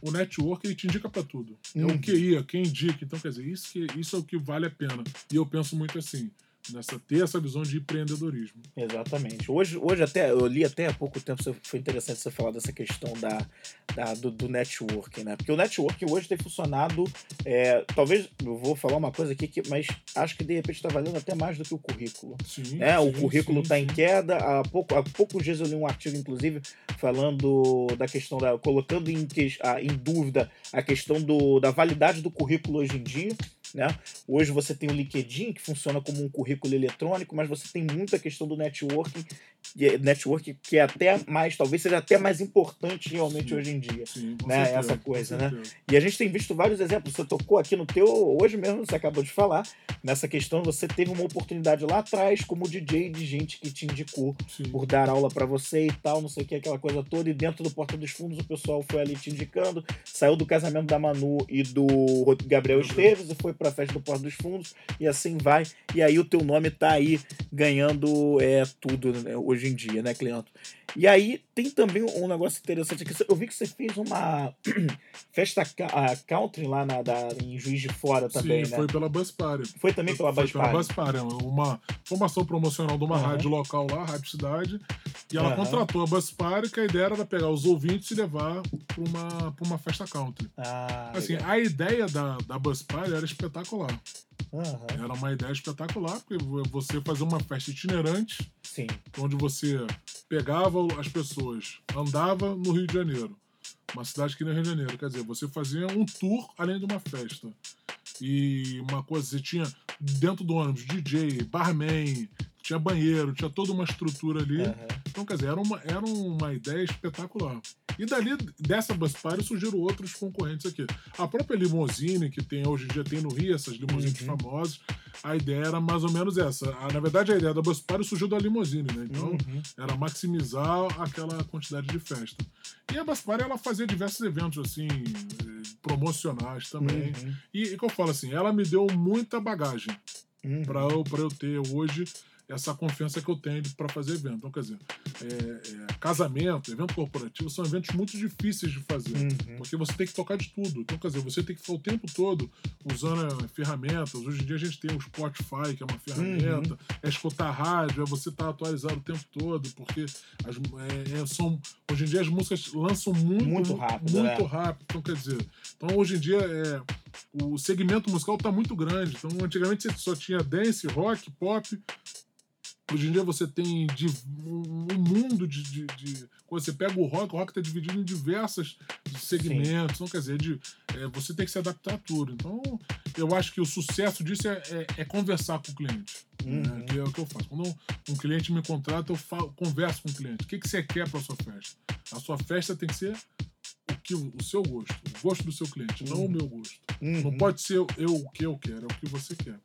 o network ele te indica para tudo. É o uhum. que ia, quem indica. Então, quer dizer, isso, que, isso é o que vale a pena. E eu penso muito assim nessa ter essa visão de empreendedorismo. Exatamente. Hoje, hoje até eu li até há pouco tempo, foi interessante você falar dessa questão da, da do, do networking, né? Porque o networking hoje tem funcionado, é, talvez eu vou falar uma coisa aqui que, mas acho que de repente está valendo até mais do que o currículo. Sim, né? Sim, o currículo está em queda. Há pouco, há poucos dias eu li um artigo, inclusive, falando da questão da colocando em, em dúvida a questão do, da validade do currículo hoje em dia. Né? Hoje você tem o LinkedIn, que funciona como um currículo eletrônico, mas você tem muita questão do networking, é, network que é até mais, talvez seja até mais importante realmente sim, hoje em dia. Sim, né? Certeza, Essa coisa, né? E a gente tem visto vários exemplos. Você tocou aqui no teu, hoje mesmo, você acabou de falar, nessa questão, você teve uma oportunidade lá atrás como DJ de gente que te indicou sim. por dar aula para você e tal, não sei o que, aquela coisa toda, e dentro do Porta dos Fundos o pessoal foi ali te indicando, saiu do casamento da Manu e do Gabriel Esteves e foi pra festa do Porto dos Fundos, e assim vai. E aí o teu nome tá aí ganhando é, tudo né, hoje em dia, né, Cleanto? E aí tem também um negócio interessante aqui. Eu vi que você fez uma festa country lá na, da, em Juiz de Fora também, Sim, né? foi pela Bus Party. Foi também pela foi Bus pela Party. Bus Party, uma formação promocional de uma Uhum. rádio local lá, Rádio Cidade, e ela Uhum. contratou a Bus Party, que a ideia era pegar os ouvintes e levar pra uma, pra uma festa country. Ah, Assim, legal. a ideia da, da Bus Party era espetacular. Aham, Era uma ideia espetacular, porque você fazer uma festa itinerante, Sim. onde você pegava as pessoas, andava no Rio de Janeiro, uma cidade que nem Rio de Janeiro, quer dizer, você fazia um tour além de uma festa. E uma coisa, você tinha dentro do ônibus DJ, barman, tinha banheiro, tinha toda uma estrutura ali. Aham. Então, quer dizer, era uma, era uma ideia espetacular. E dali, dessa Bus Party, surgiram outros concorrentes aqui. A própria Limousine, que tem hoje em dia tem no Rio, essas limousines Uhum. famosas, a ideia era mais ou menos essa. A- na verdade, a ideia da Bus Party surgiu da Limousine, né? Então, Uhum. era maximizar aquela quantidade de festa. E a Bus Party, ela fazia diversos eventos, assim, promocionais também. Uhum. E, e que eu falo assim, ela me deu muita bagagem Uhum. para eu, pra eu ter hoje essa confiança que eu tenho para fazer evento. Então, quer dizer, é, é, casamento, evento corporativo são eventos muito difíceis de fazer. Uhum. Porque você tem que tocar de tudo. Então, quer dizer, você tem que ficar o tempo todo usando eh, ferramentas. Hoje em dia a gente tem o Spotify, que é uma ferramenta, Uhum. é escutar rádio, é você estar atualizado o tempo todo, porque as, é, é, são, hoje em dia as músicas lançam muito, Muito rápido, Muito é. rápido. Então, quer dizer, então hoje em dia é, o segmento musical está muito grande. Então, antigamente você só tinha dance, rock, pop. Hoje em dia você tem um mundo de, de, de coisas. Você pega o rock, o rock está dividido em diversos segmentos. Então, quer dizer, de, é, você tem que se adaptar a tudo. Então, eu acho que o sucesso disso é, é- é conversar com o cliente. Uhum. né, que é o que eu faço. Quando um, cliente me contrata, eu falo, converso com o cliente. O que, que você quer para sua festa? A sua festa tem que ser o, que, o seu gosto, o gosto do seu cliente, não o Uhum. meu gosto. Uhum. Não pode ser eu o que eu quero, é o que você quer.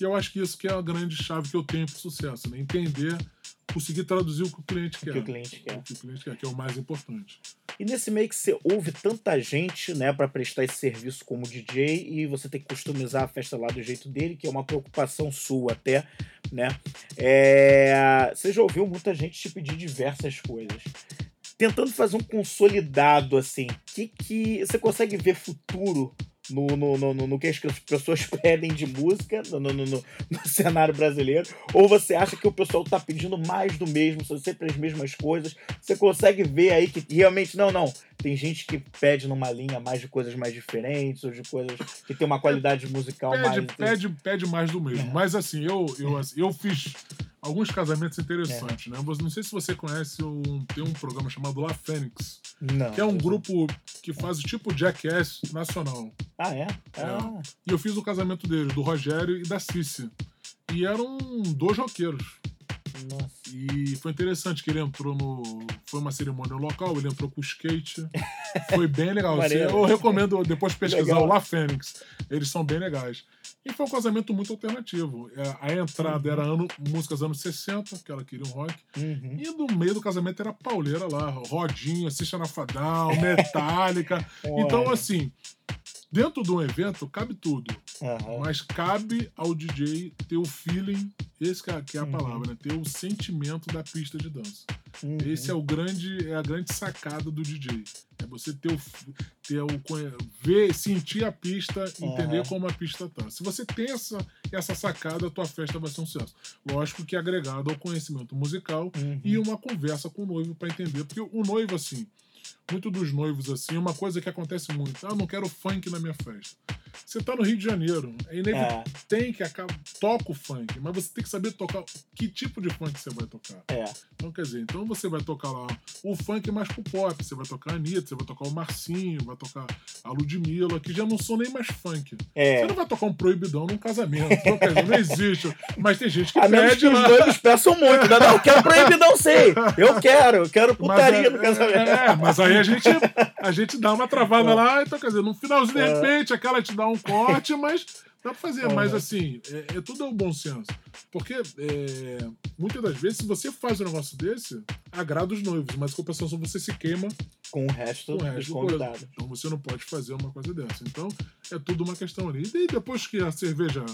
E eu acho que isso que é a grande chave que eu tenho para o sucesso, né? Entender, conseguir traduzir o que o cliente O quer. que o cliente quer. O que o cliente quer, que é o mais importante. E nesse meio que você ouve tanta gente, né, para prestar esse serviço como DJ e você tem que customizar a festa lá do jeito dele, que é uma preocupação sua até, né? É... Você já ouviu muita gente te pedir diversas coisas. Tentando fazer um consolidado assim, que que você consegue ver futuro no, no, no, no- que as pessoas pedem de música no, no, no, cenário brasileiro? Ou você acha que o pessoal tá pedindo mais do mesmo, são sempre as mesmas coisas? Você consegue ver aí que realmente, não, não. Tem gente que pede numa linha mais de coisas mais diferentes, ou de coisas que tem uma qualidade musical Pede, mais. pede, pede mais do mesmo. É. Mas assim, eu, eu, assim, eu fiz alguns casamentos interessantes, né? Você- Não sei se você conhece, um, tem um programa chamado La Fênix, Não. que é um grupo que faz o tipo Jackass nacional. Ah, é? Ah, E eu fiz o casamento deles, do Rogério e da Cici. E eram dois roqueiros. Nossa. E foi interessante que ele entrou no. Foi uma cerimônia local, ele entrou com skate. Foi bem legal. Assim, Maneiro. eu recomendo depois pesquisar Legal. o La Fênix. Eles são bem legais. E foi um casamento muito alternativo. É, A entrada era ano, músicas anos 60, que ela queria um rock. Uhum. E no meio do casamento era pauleira lá, Rodinha, System of a Down, Metallica. então, assim, dentro de um evento cabe tudo. Aham. Mas cabe ao DJ ter o feeling, esse que é, que é a Uhum. palavra, né? ter o sentimento da pista de dança. Uhum. Esse é o grande, é a grande sacada do DJ. É você ter o, ter o ver, sentir a pista, entender Aham. como a pista tá. Se você tem essa, essa sacada, a tua festa vai ser um sucesso. Lógico que agregado ao conhecimento musical Uhum. e uma conversa com o noivo para entender, porque o noivo assim, muito dos noivos assim, uma coisa que acontece muito, ah, eu não quero funk na minha festa. Você tá no Rio de Janeiro, é inevitável, É, tem que acabar, toca o funk, mas você tem que saber tocar que tipo de funk você vai tocar. é. Então, quer dizer, então você vai tocar lá o funk mais pro pop, você vai tocar a Anitta, você vai tocar o Marcinho, vai tocar a Ludmilla, que já não são nem mais funk. É. Você não vai tocar um proibidão num casamento, então, quer dizer, não existe. Mas tem gente que A menos pede que os noivos peçam muito. Não, não, eu quero proibir, não sei. Eu quero, eu quero putaria é- no casamento. É, mas aí a gente, a gente dá uma travada lá, então, quer dizer, no finalzinho, de É. repente, aquela te dá um corte, mas dá pra fazer. É. Mas assim, é, é tudo é o bom senso. Porque é, muitas das vezes, se você faz um negócio desse, agrada os noivos, mas com compensação você se queima Com o resto com o dos resto do convidados. Então você não pode fazer uma coisa dessa. Então, é tudo uma questão ali. E depois que a cerveja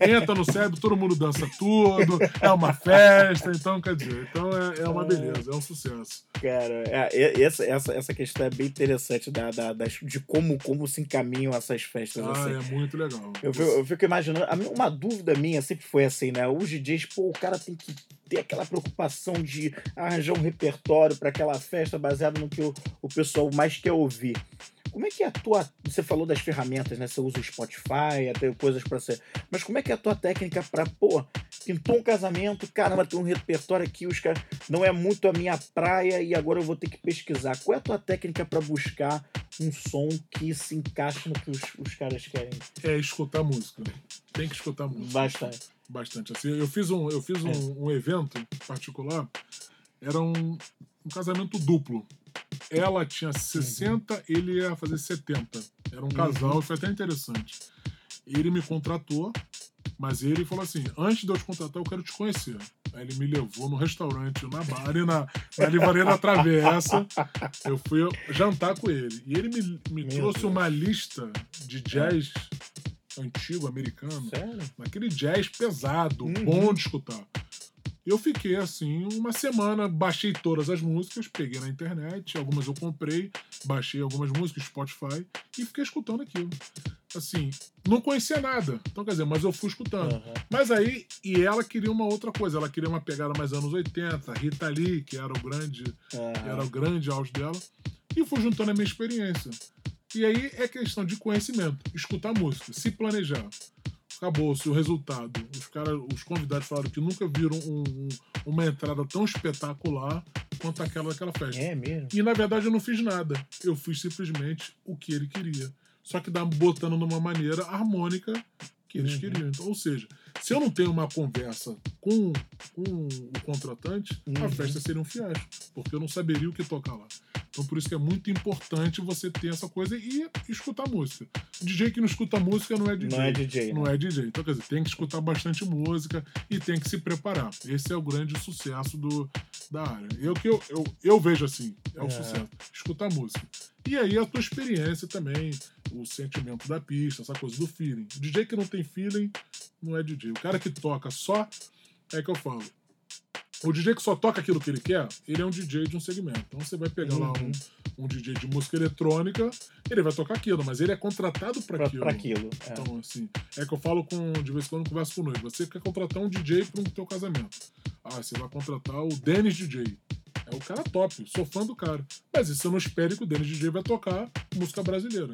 entra no cérebro, todo mundo dança tudo, é uma festa, então quer dizer, então é, é uma beleza, é um sucesso. Cara, é, essa, essa, essa questão é bem interessante da, da, das, de como, como se encaminham essas festas. Ah, assim. é muito legal. Eu fico, eu fico imaginando, uma dúvida minha sempre foi assim, né? Os DJs, pô, o cara tem que ter aquela preocupação de arranjar um repertório para aquela festa baseado no que o, o pessoal mais quer ouvir. Como é que é a tua. Você falou das ferramentas, né? Você usa o Spotify, até coisas para ser. Mas como é que é a tua técnica para, pô, pintou um casamento, caramba, tem um repertório aqui, os caras. Não é muito a minha praia e agora eu vou ter que pesquisar. Qual é a tua técnica para buscar um som que se encaixe no que os, os caras querem? É escutar música. Tem que escutar música. Bastante. Bastante. Assim, eu fiz um, eu fiz um, um evento particular, era um, um casamento duplo. Ela tinha 60, ele ia fazer 70. Era um casal, foi até interessante. Ele me contratou, mas ele falou assim: antes de eu te contratar, eu quero te conhecer. Aí ele me levou no restaurante, na bar, ali na, na Livraria da Travessa. Eu fui jantar com ele. E ele me, me Meu trouxe Deus. uma lista de jazz antigo, americano Sério? naquele jazz pesado, Uhum. bom de escutar. Eu fiquei assim uma semana, baixei todas as músicas, peguei na internet, algumas eu comprei, baixei algumas músicas, Spotify, e fiquei escutando aquilo. Assim, não conhecia nada, então quer dizer, mas eu fui escutando. Aham. Mas aí, e ela queria uma outra coisa, ela queria uma pegada mais anos 80, Rita Lee, que era o grande Aham. era o grande auge dela, e fui juntando a minha experiência. E aí é questão de conhecimento, escutar música, se planejar. Acabou-se o resultado. Os, cara, os convidados falaram que nunca viram um- um- uma entrada tão espetacular quanto aquela daquela festa. É mesmo? E na verdade eu não fiz nada. Eu fiz simplesmente o que ele queria. Só que dá- botando numa maneira harmônica que eles Uhum. queriam. Então, ou seja, se eu não tenho uma conversa com, com o contratante, a Uhum. festa seria um fiasco, porque eu não saberia o que tocar lá. Então, por isso que é muito importante você ter essa coisa e escutar música. DJ que não escuta música não é DJ. Não é DJ. Não né? é DJ. Então, quer dizer, tem que escutar bastante música e tem que se preparar. Esse é o grande sucesso do, da área. Eu que eu, eu, eu vejo assim, é o É. sucesso. Escutar música. E aí a tua experiência também, o sentimento da pista, essa coisa do feeling. DJ que não tem feeling não é DJ. O cara que toca só, é que eu falo. O DJ que só toca aquilo que ele quer, ele é um DJ de um segmento. Então você vai pegar lá Uhum. um, um DJ de música eletrônica, ele vai tocar aquilo, mas ele é contratado para Pra, aquilo. pra aquilo. é. Então, assim, é que eu falo com, de vez em quando eu converso com o noivo. Você quer contratar um DJ para um teu casamento. Ah, você vai contratar o Dennis DJ. É o cara top, sou fã do cara. Mas isso eu não espere que o Dennis DJ vai tocar música brasileira.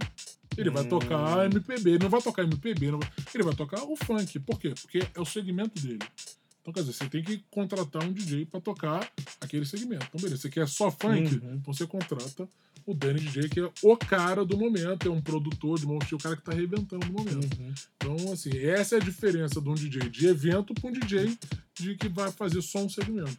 Ele vai Hum. tocar MPB, ele não vai tocar MPB, não vai- ele vai tocar o funk. Por quê? Porque é o segmento dele. Então, quer dizer, você tem que contratar um DJ para tocar aquele segmento. Então, beleza, você quer só funk? Uhum. Então você contrata o Danny DJ, que é o cara do momento, é um produtor de momento, o cara que tá arrebentando no momento. Uhum. Então, assim, essa é a diferença de um DJ de evento para um DJ de que vai fazer só um segmento.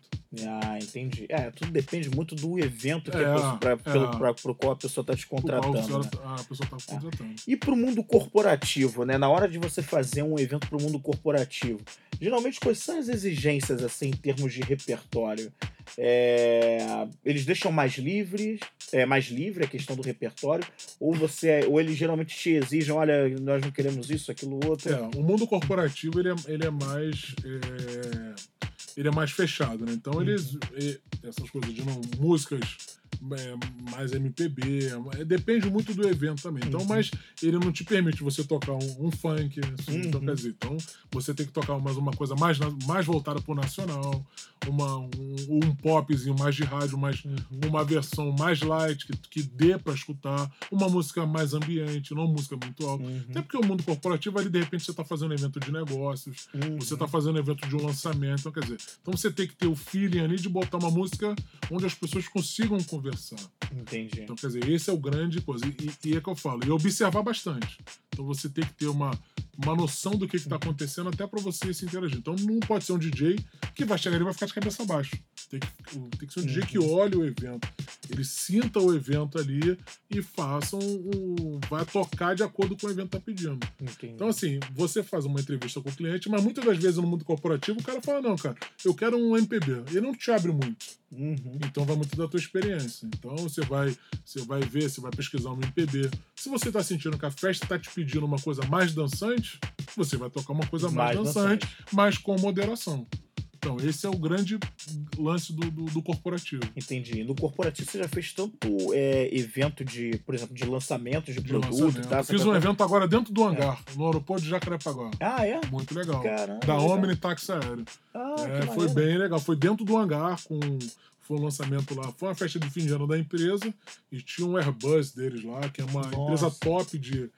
Ah, entendi. É, tudo depende muito do evento que É, é. pelo, pra, pro qual a pessoa está te O qual contratando. a né? pessoa- a pessoa tá contratando. E pro mundo corporativo, né? Na hora de você fazer um evento pro mundo corporativo, geralmente quais são as exigências, assim, em termos de repertório? É, Eles deixam mais livres, é, mais livre a questão do repertório, ou você, ou eles geralmente te exigem, olha, nós não queremos isso, aquilo, outro. É, o mundo corporativo ele é, ele é mais. é, ele é mais fechado, né? Então eles. e- essas coisas de não, músicas é, mais MPB, é, depende muito do evento também. Então, Uhum. mas ele não te permite você tocar um, um funk, assim, então, Uhum. quer dizer, então você tem que tocar mais uma coisa mais, mais voltada pro nacional, uma, um, um popzinho mais de rádio, mais Uhum. uma versão mais light, que, que dê pra escutar, uma música mais ambiente, não música muito alta. Uhum. Até porque o mundo corporativo ali, de repente, você tá fazendo um evento de negócios, Uhum. você tá fazendo um evento de um lançamento, então, quer dizer, então você tem que ter o feeling ali de botar uma música onde as pessoas consigam conversar. Entendi. Então, quer dizer, esse é o grande coisa. E, e é que eu falo, e observar bastante. Então você tem que ter uma, uma noção do que está acontecendo até para você se interagir. Então não pode ser um DJ que vai chegar e vai ficar de cabeça abaixo. Tem que, tem que ser um DJ que olhe o evento. Ele sinta o evento ali e faça um, um- vai tocar de acordo com o evento tá pedindo. Entendi. Então, assim, você faz uma entrevista com o cliente, mas muitas das vezes no mundo corporativo o cara fala, não, cara, eu quero um MPB. Ele não te abre muito. Uhum. Então vai muito da tua experiência. Então você vai, você vai ver, você vai pesquisar um MPB. Se você tá sentindo que a festa tá te pedindo uma coisa mais dançante, você vai tocar uma coisa mais, Mais dançante, mas com moderação. Então, esse é o grande lance do, do, do corporativo. Entendi. No corporativo você já fez tanto é, evento de, por exemplo, de lançamento de, De produto lançamento. Eu Fiz essa um evento agora dentro do hangar, no aeroporto de Jacarepaguá. Ah, é? Muito legal. Caramba. da legal. Omni Táxi Aéreo. Ah, É, foi maneiro. bem legal. Foi dentro do hangar, com foi um lançamento lá. Foi uma festa de fim de ano da empresa e tinha um Airbus deles lá, que é uma Nossa. empresa top de.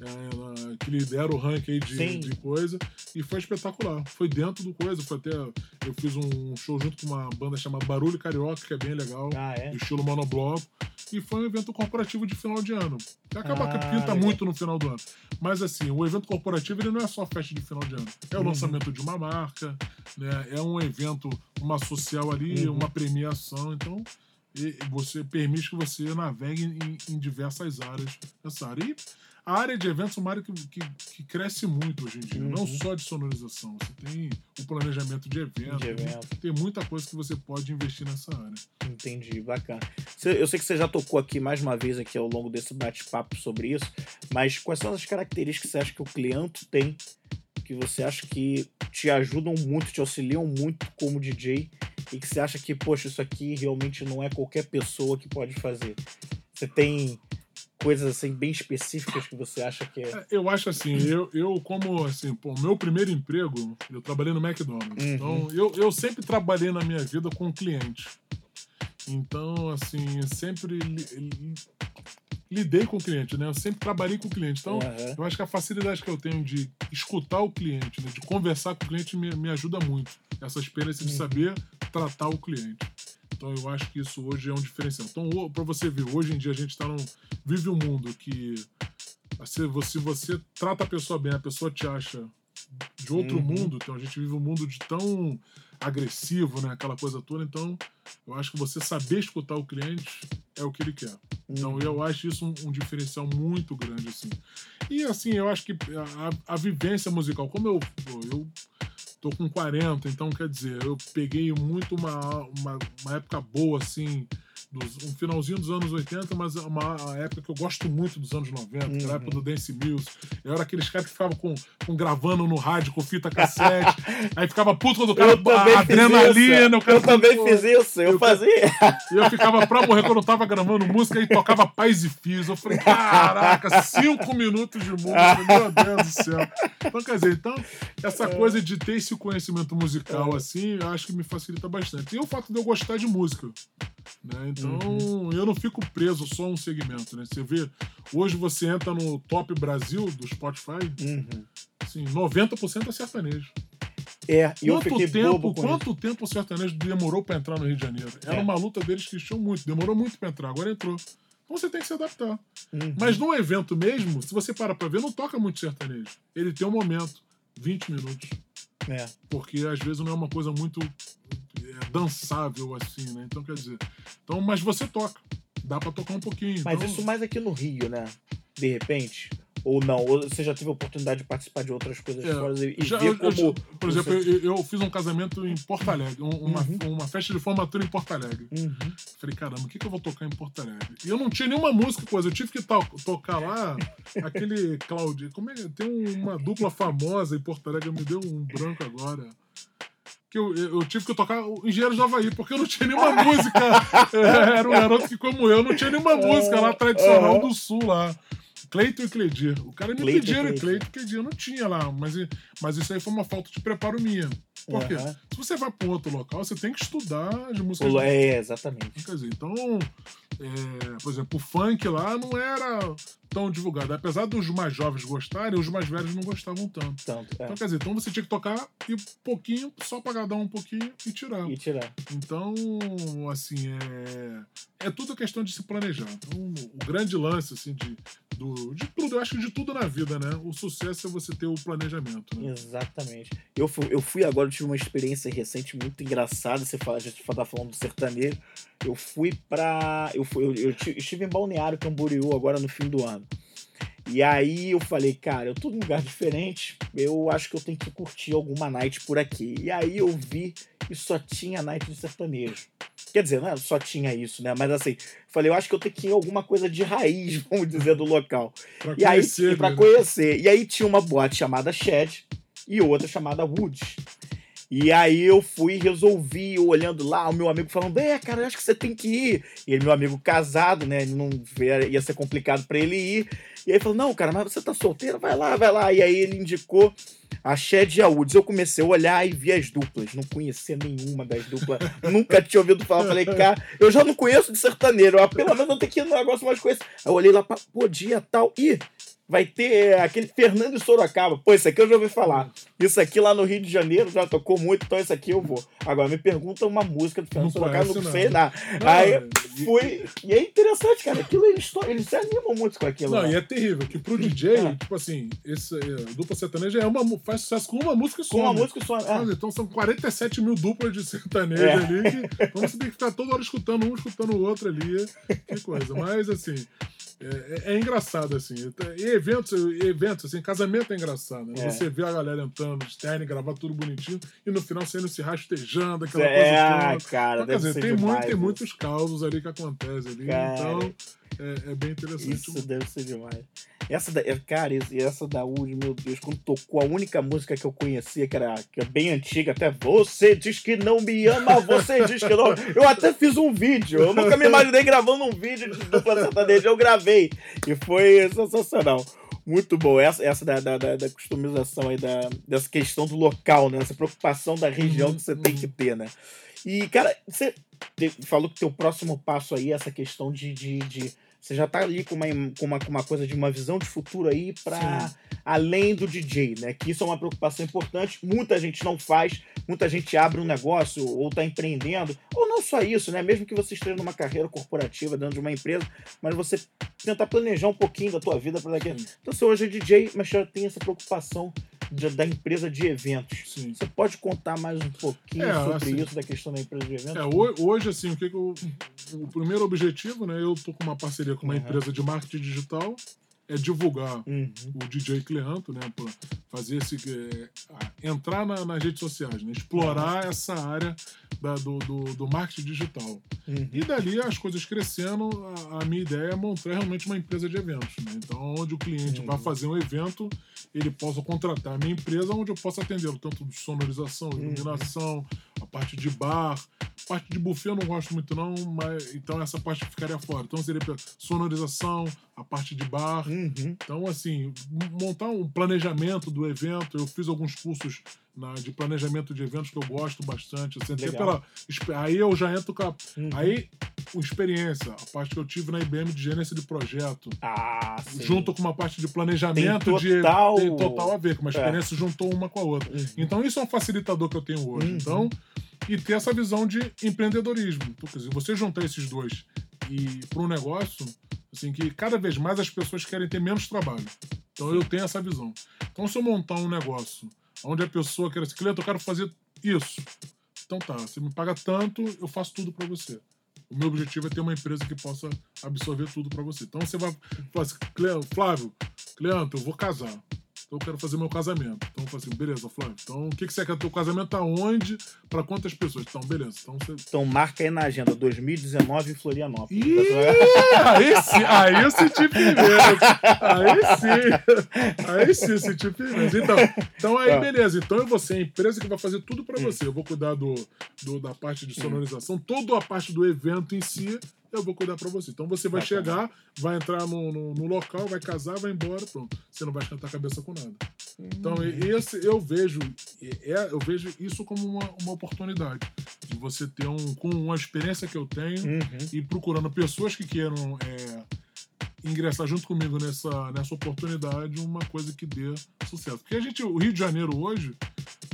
é, que lidera o ranking aí de, de coisa. E foi espetacular. Foi dentro do coisa. Foi até. Eu fiz um show junto com uma banda chamada Barulho Carioca, que é bem legal. Ah, é? Estilo monobloco. E foi um evento corporativo de final de ano. Que acaba Ah, que pinta legal. muito no final do ano. Mas assim, o evento corporativo ele não é só festa de final de ano. É o Uhum. lançamento de uma marca, né? é um evento, uma social ali, Uhum. uma premiação. Então, você permite que você navegue em, em diversas áreas dessa área. E a área de eventos é uma área que, que, que cresce muito hoje em dia, não Uhum. só de sonorização. Você tem o planejamento de evento, De evento. tem muita coisa que você pode investir nessa área. Entendi, bacana. Eu sei que você já tocou aqui mais uma vez aqui ao longo desse bate-papo sobre isso, mas quais são as características que você acha que o cliente tem que você acha que te ajudam muito, te auxiliam muito como DJ e que você acha que, poxa, isso aqui realmente não é qualquer pessoa que pode fazer? Você tem coisas assim bem específicas que você acha que é. É, Eu acho assim, eu, eu como assim, pô, meu primeiro emprego, eu trabalhei no McDonald's. Uhum. Então, eu, eu sempre trabalhei na minha vida com cliente. Então, assim, sempre lidei com o cliente, né? Eu sempre trabalhei com o cliente. Então, Aham. eu acho que a facilidade que eu tenho de escutar o cliente, né, de conversar com o cliente, me, me ajuda muito. Essa experiência de Uhum. saber tratar o cliente. Então eu acho que isso hoje é um diferencial. Então, para você ver, hoje em dia a gente tá num, vive um mundo que se você, você trata a pessoa bem, a pessoa te acha de outro Uhum. mundo, então a gente vive um mundo de tão agressivo, né? Aquela coisa toda. Então, eu acho que você saber escutar o cliente é o que ele quer. Então, Uhum. eu acho isso um, um diferencial muito grande, assim. E, assim, eu acho que a, a- vivência musical, como eu, eu tô com 40, então, quer dizer, eu peguei muito uma, uma, uma época boa, assim, dos, um finalzinho dos anos 80, mas é uma, uma época que eu gosto muito dos anos 90, aquela Uhum. época do Dance Music. Eu era aqueles caras que ficavam com, com gravando no rádio com fita cassete, aí ficava puto quando o cara Eu a adrenalina, o cara Eu também pô, fiz isso, eu eu- fazia. e eu ficava pra morrer quando eu tava gravando música e tocava Paz e Fios. Eu falei, caraca, cinco minutos de música, meu Deus do céu. Então, quer dizer, então, essa coisa de ter esse conhecimento musical, assim, eu acho que me facilita bastante. E o fato de eu gostar de música. Né? Então, eu não fico preso só a um segmento, né? Você vê, hoje você entra no Top Brasil do Spotify, Uhum. assim, 90% é sertanejo. É, e eu Quanto fiquei tempo, bobo com isso. quanto tempo o sertanejo demorou pra entrar no Rio de Janeiro? Era É. uma luta deles que tinham muito, demorou muito pra entrar, agora entrou. Então você tem que se adaptar. Uhum. Mas no evento mesmo, se você para pra ver, não toca muito sertanejo. Ele tem um momento, 20 minutos. É. Porque às vezes não é uma coisa muito é, dançável assim, né? Então quer dizer. Então, mas você toca. Dá pra tocar um pouquinho. Mas então, isso mais aqui no Rio, né? De repente. Ou não? Ou você já teve a oportunidade de participar de outras coisas É, fora e, já- ver eu- como. por exemplo, você- eu, eu fiz um casamento em Porto Alegre, um- uma, Uhum. uma festa de formatura em Porto Alegre. Uhum. Falei, caramba, o que, que eu vou tocar em Porto Alegre? E eu não tinha nenhuma música, coisa. Eu tive que to- tocar lá aquele Claudio. Como é que tem uma dupla famosa em Porto Alegre? Me deu um branco agora. Que eu, eu tive que tocar o Engenheiros do Havaí, porque eu não tinha nenhuma música. É, Era um garoto que, como eu, não tinha nenhuma música lá tradicional Aham. do Sul lá. Cleito e Cledir. O cara me e pediram Cledir. Cleito e Cledir. Eu não tinha lá, mas, mas isso aí foi uma falta de preparo minha. Por quê? Aham. Se você vai para um outro local, você tem que estudar as músicas É, exatamente. Quer dizer, então, é, por exemplo, o funk lá não era tão divulgado. Apesar dos mais jovens gostarem, os mais velhos não gostavam tanto. Tanto, é. Então, quer dizer, então você tinha que tocar e pouquinho, só pra agradar um pouquinho e tirar. E tirar. Então, assim, é, é tudo questão de se planejar. Então, o grande lance, assim, de, do, de tudo, eu acho que de tudo na vida, né? O sucesso é você ter o planejamento, né? Exatamente. Eu fui, eu fui agora, eu tive uma experiência recente muito engraçada. Você fala, a gente tá falando do sertanejo. Eu fui pra. Eu, fui, eu, eu ti- estive em Balneário Camboriú agora no fim do ano. E aí eu falei, cara, eu tô num lugar diferente, eu acho que eu tenho que curtir alguma night por aqui. E aí eu vi e só tinha night de sertanejo. Quer dizer, não é só tinha isso, né? Mas assim, falei, eu acho que eu tenho que ir em alguma coisa de raiz, vamos dizer, do local. Pra E aí, conhecer, pra né? conhecer. E aí tinha uma boate chamada Shed e outra chamada Woods. E aí eu fui e resolvi, olhando lá, o meu amigo falando, é, cara, eu acho que você tem que ir. E ele, meu amigo casado, né, não ia ser complicado pra ele ir. E aí ele falou, não, cara, mas você tá solteiro? Vai lá, vai lá. E aí ele indicou a Shed e a Woods. Eu comecei a olhar e vi as duplas. Não conhecia nenhuma das duplas. Nunca tinha ouvido falar. Falei, cara, eu já não conheço de sertaneiro. ó, Pelo menos eu tenho que ir no negócio mais conhecido. Aí eu olhei lá, pá, pô, dia tal. Ih, vai ter é, aquele Fernando Sorocaba. Pô, isso aqui eu já ouvi falar. Isso aqui lá no Rio de Janeiro já tocou muito, então isso aqui eu vou. Agora me pergunta uma música do Fernando Não Sorocaba, não não. sei nada. Aí e- fui. E é interessante, cara. Aquilo eles, eles se animam muito com aquilo. Não, né? e é terrível, que pro DJ, É. tipo assim, esse, é, dupla sertaneja é uma, faz sucesso com uma música só. Com uma né? música só. É. Então são 47 mil duplas de sertanejo É. ali, que, então você tem que ficar toda hora escutando um, escutando o outro ali. Que coisa. Mas assim, é, é- é engraçado, assim. E eventos, eventos, assim, casamento é engraçado. Né? É. Você vê a galera entrando de terno, gravar tudo bonitinho, e no final saindo se rastejando, aquela É, coisa toda. cara, quer deve dizer, tem, demais muito, tem muitos causos ali que acontecem ali. Cara, então, é, é bem interessante. Isso deve ser demais. Essa da, é, cara, essa da Wood, meu Deus, quando tocou a única música que eu conhecia, que era que é bem antiga, até você diz que não me ama, você diz que não. Eu até fiz um vídeo, eu nunca me imaginei gravando um vídeo de dupla sertaneja, eu gravei. E foi sensacional. Muito bom. Essa, essa da, da, da, da customização aí, da, dessa questão do local, né? Essa preocupação da região Uhum, que você tem uhum. que ter, né? E, cara, você falou que teu próximo passo aí é essa questão de. de, de- você já tá ali com uma, com, uma, com uma coisa de uma visão de futuro aí para além do DJ, né? Que isso é uma preocupação importante. Muita gente não faz, muita gente abre um negócio ou tá empreendendo, ou não só isso, né? Mesmo que você esteja numa carreira corporativa dentro de uma empresa, mas você tentar planejar um pouquinho da tua vida para daqui. Então você hoje é DJ, mas já tem essa preocupação de- da empresa de eventos. Sim. Você pode contar mais um pouquinho É, sobre assim, isso da questão da empresa de eventos? É, ho- hoje, assim, o que, que eu. O primeiro objetivo, né? Eu tô com uma parceria com uma Uhum. empresa de marketing digital, é divulgar Uhum. o DJ Cleanto, né? Pra fazer esse. é, entrar na- nas redes sociais, né? Explorar essa área da- do, do, do marketing digital. Uhum. E dali as coisas crescendo, a, a minha ideia é montar realmente uma empresa de eventos. né? Então, onde o cliente Uhum. vai fazer um evento, ele possa contratar a minha empresa, onde eu possa atendê-lo, tanto de sonorização, Uhum. iluminação, a parte de bar. Parte de buffet eu não gosto muito, não, mas então essa parte ficaria fora. Então seria sonorização, a parte de bar. Uhum. Então, assim, montar um planejamento do evento. Eu fiz alguns cursos na- de planejamento de eventos que eu gosto bastante. Assim, Legal. pela, aí eu já entro com a. Uhum. Aí, com experiência, a parte que eu tive na IBM de gerência de projeto, Ah, sim. junto com uma parte de planejamento Tem de. total- Tem total a ver, com uma É. experiência juntou uma com a outra. Uhum. Então, isso é um facilitador que eu tenho hoje. Uhum. Então, e ter essa visão de empreendedorismo. Então, quer dizer, você juntar esses dois e para um negócio, assim, que cada vez mais as pessoas querem ter menos trabalho. Então, eu tenho essa visão. Então, se eu montar um negócio onde a pessoa quer assim, cliente, eu quero fazer isso. Então tá, você me paga tanto, eu faço tudo para você. O meu objetivo é ter uma empresa que possa absorver tudo para você. Então você vai falar assim, "Cleo- Flávio, Cleanto, eu vou casar. Então eu quero fazer meu casamento. Então eu falo assim, beleza, Flávio. Então o que, que você quer? Teu casamento aonde? Para quantas pessoas? Então, beleza. Então você. Então marca aí na agenda 2019 em Florianópolis. Ih, aí sim, aí eu senti pimenta. Aí sim. Aí sim, eu senti pimenta. Então, então aí, Tá. beleza. Então eu vou ser a empresa que vai fazer tudo pra você. Eu vou cuidar do, do- da parte de sonorização, toda a parte do evento em si. Eu vou cuidar pra você. Então você vai Bacana. chegar, vai entrar no, no, no local, vai casar, vai embora, pronto. Você não vai esquentar a cabeça com nada. Então, e- esse eu vejo, é, eu vejo isso como uma, uma oportunidade de você ter um, com uma experiência que eu tenho Uhum. e procurando pessoas que queiram é, ingressar junto comigo nessa, nessa oportunidade uma coisa que dê sucesso. Porque a gente, o Rio de Janeiro hoje